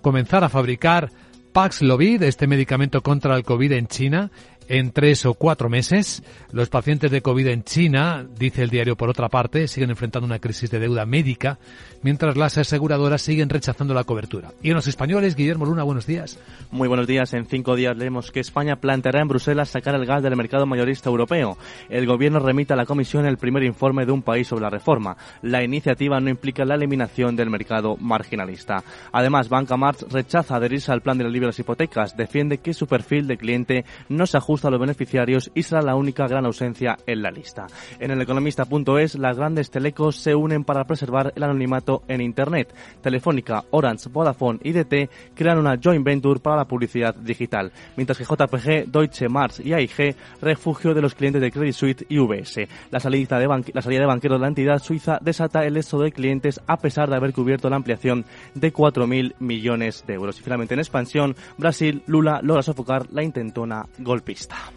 comenzar a fabricar Paxlovid, este medicamento contra el COVID en China, en tres o cuatro meses. Los pacientes de COVID en China, dice el diario por otra parte, siguen enfrentando una crisis de deuda médica, mientras las aseguradoras siguen rechazando la cobertura. Y en los españoles, Guillermo Luna, buenos días. Muy buenos días. En cinco días leemos que España planteará en Bruselas sacar el gas del mercado mayorista europeo. El gobierno remite a la Comisión el primer informe de un país sobre la reforma. La iniciativa no implica la eliminación del mercado marginalista. Además, Banca March rechaza adherirse al plan de las hipotecas. Defiende que su perfil de cliente no se ajusta a los beneficiarios y será la única gran ausencia en la lista. En el economista.es, las grandes telecos se unen para preservar el anonimato en Internet. Telefónica, Orange, Vodafone y DT crean una joint venture para la publicidad digital, mientras que JPG, Deutsche March y AIG, refugio de los clientes de Credit Suisse y UBS. La salida de, la salida de banqueros de la entidad suiza desata el éxodo de clientes a pesar de haber cubierto la ampliación de 4.000 millones de euros. Y finalmente en expansión, Brasil, Lula logra sofocar la intentona golpista. Entrevista.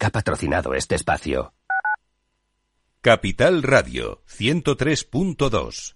Ha patrocinado este espacio. Capital Radio 103.2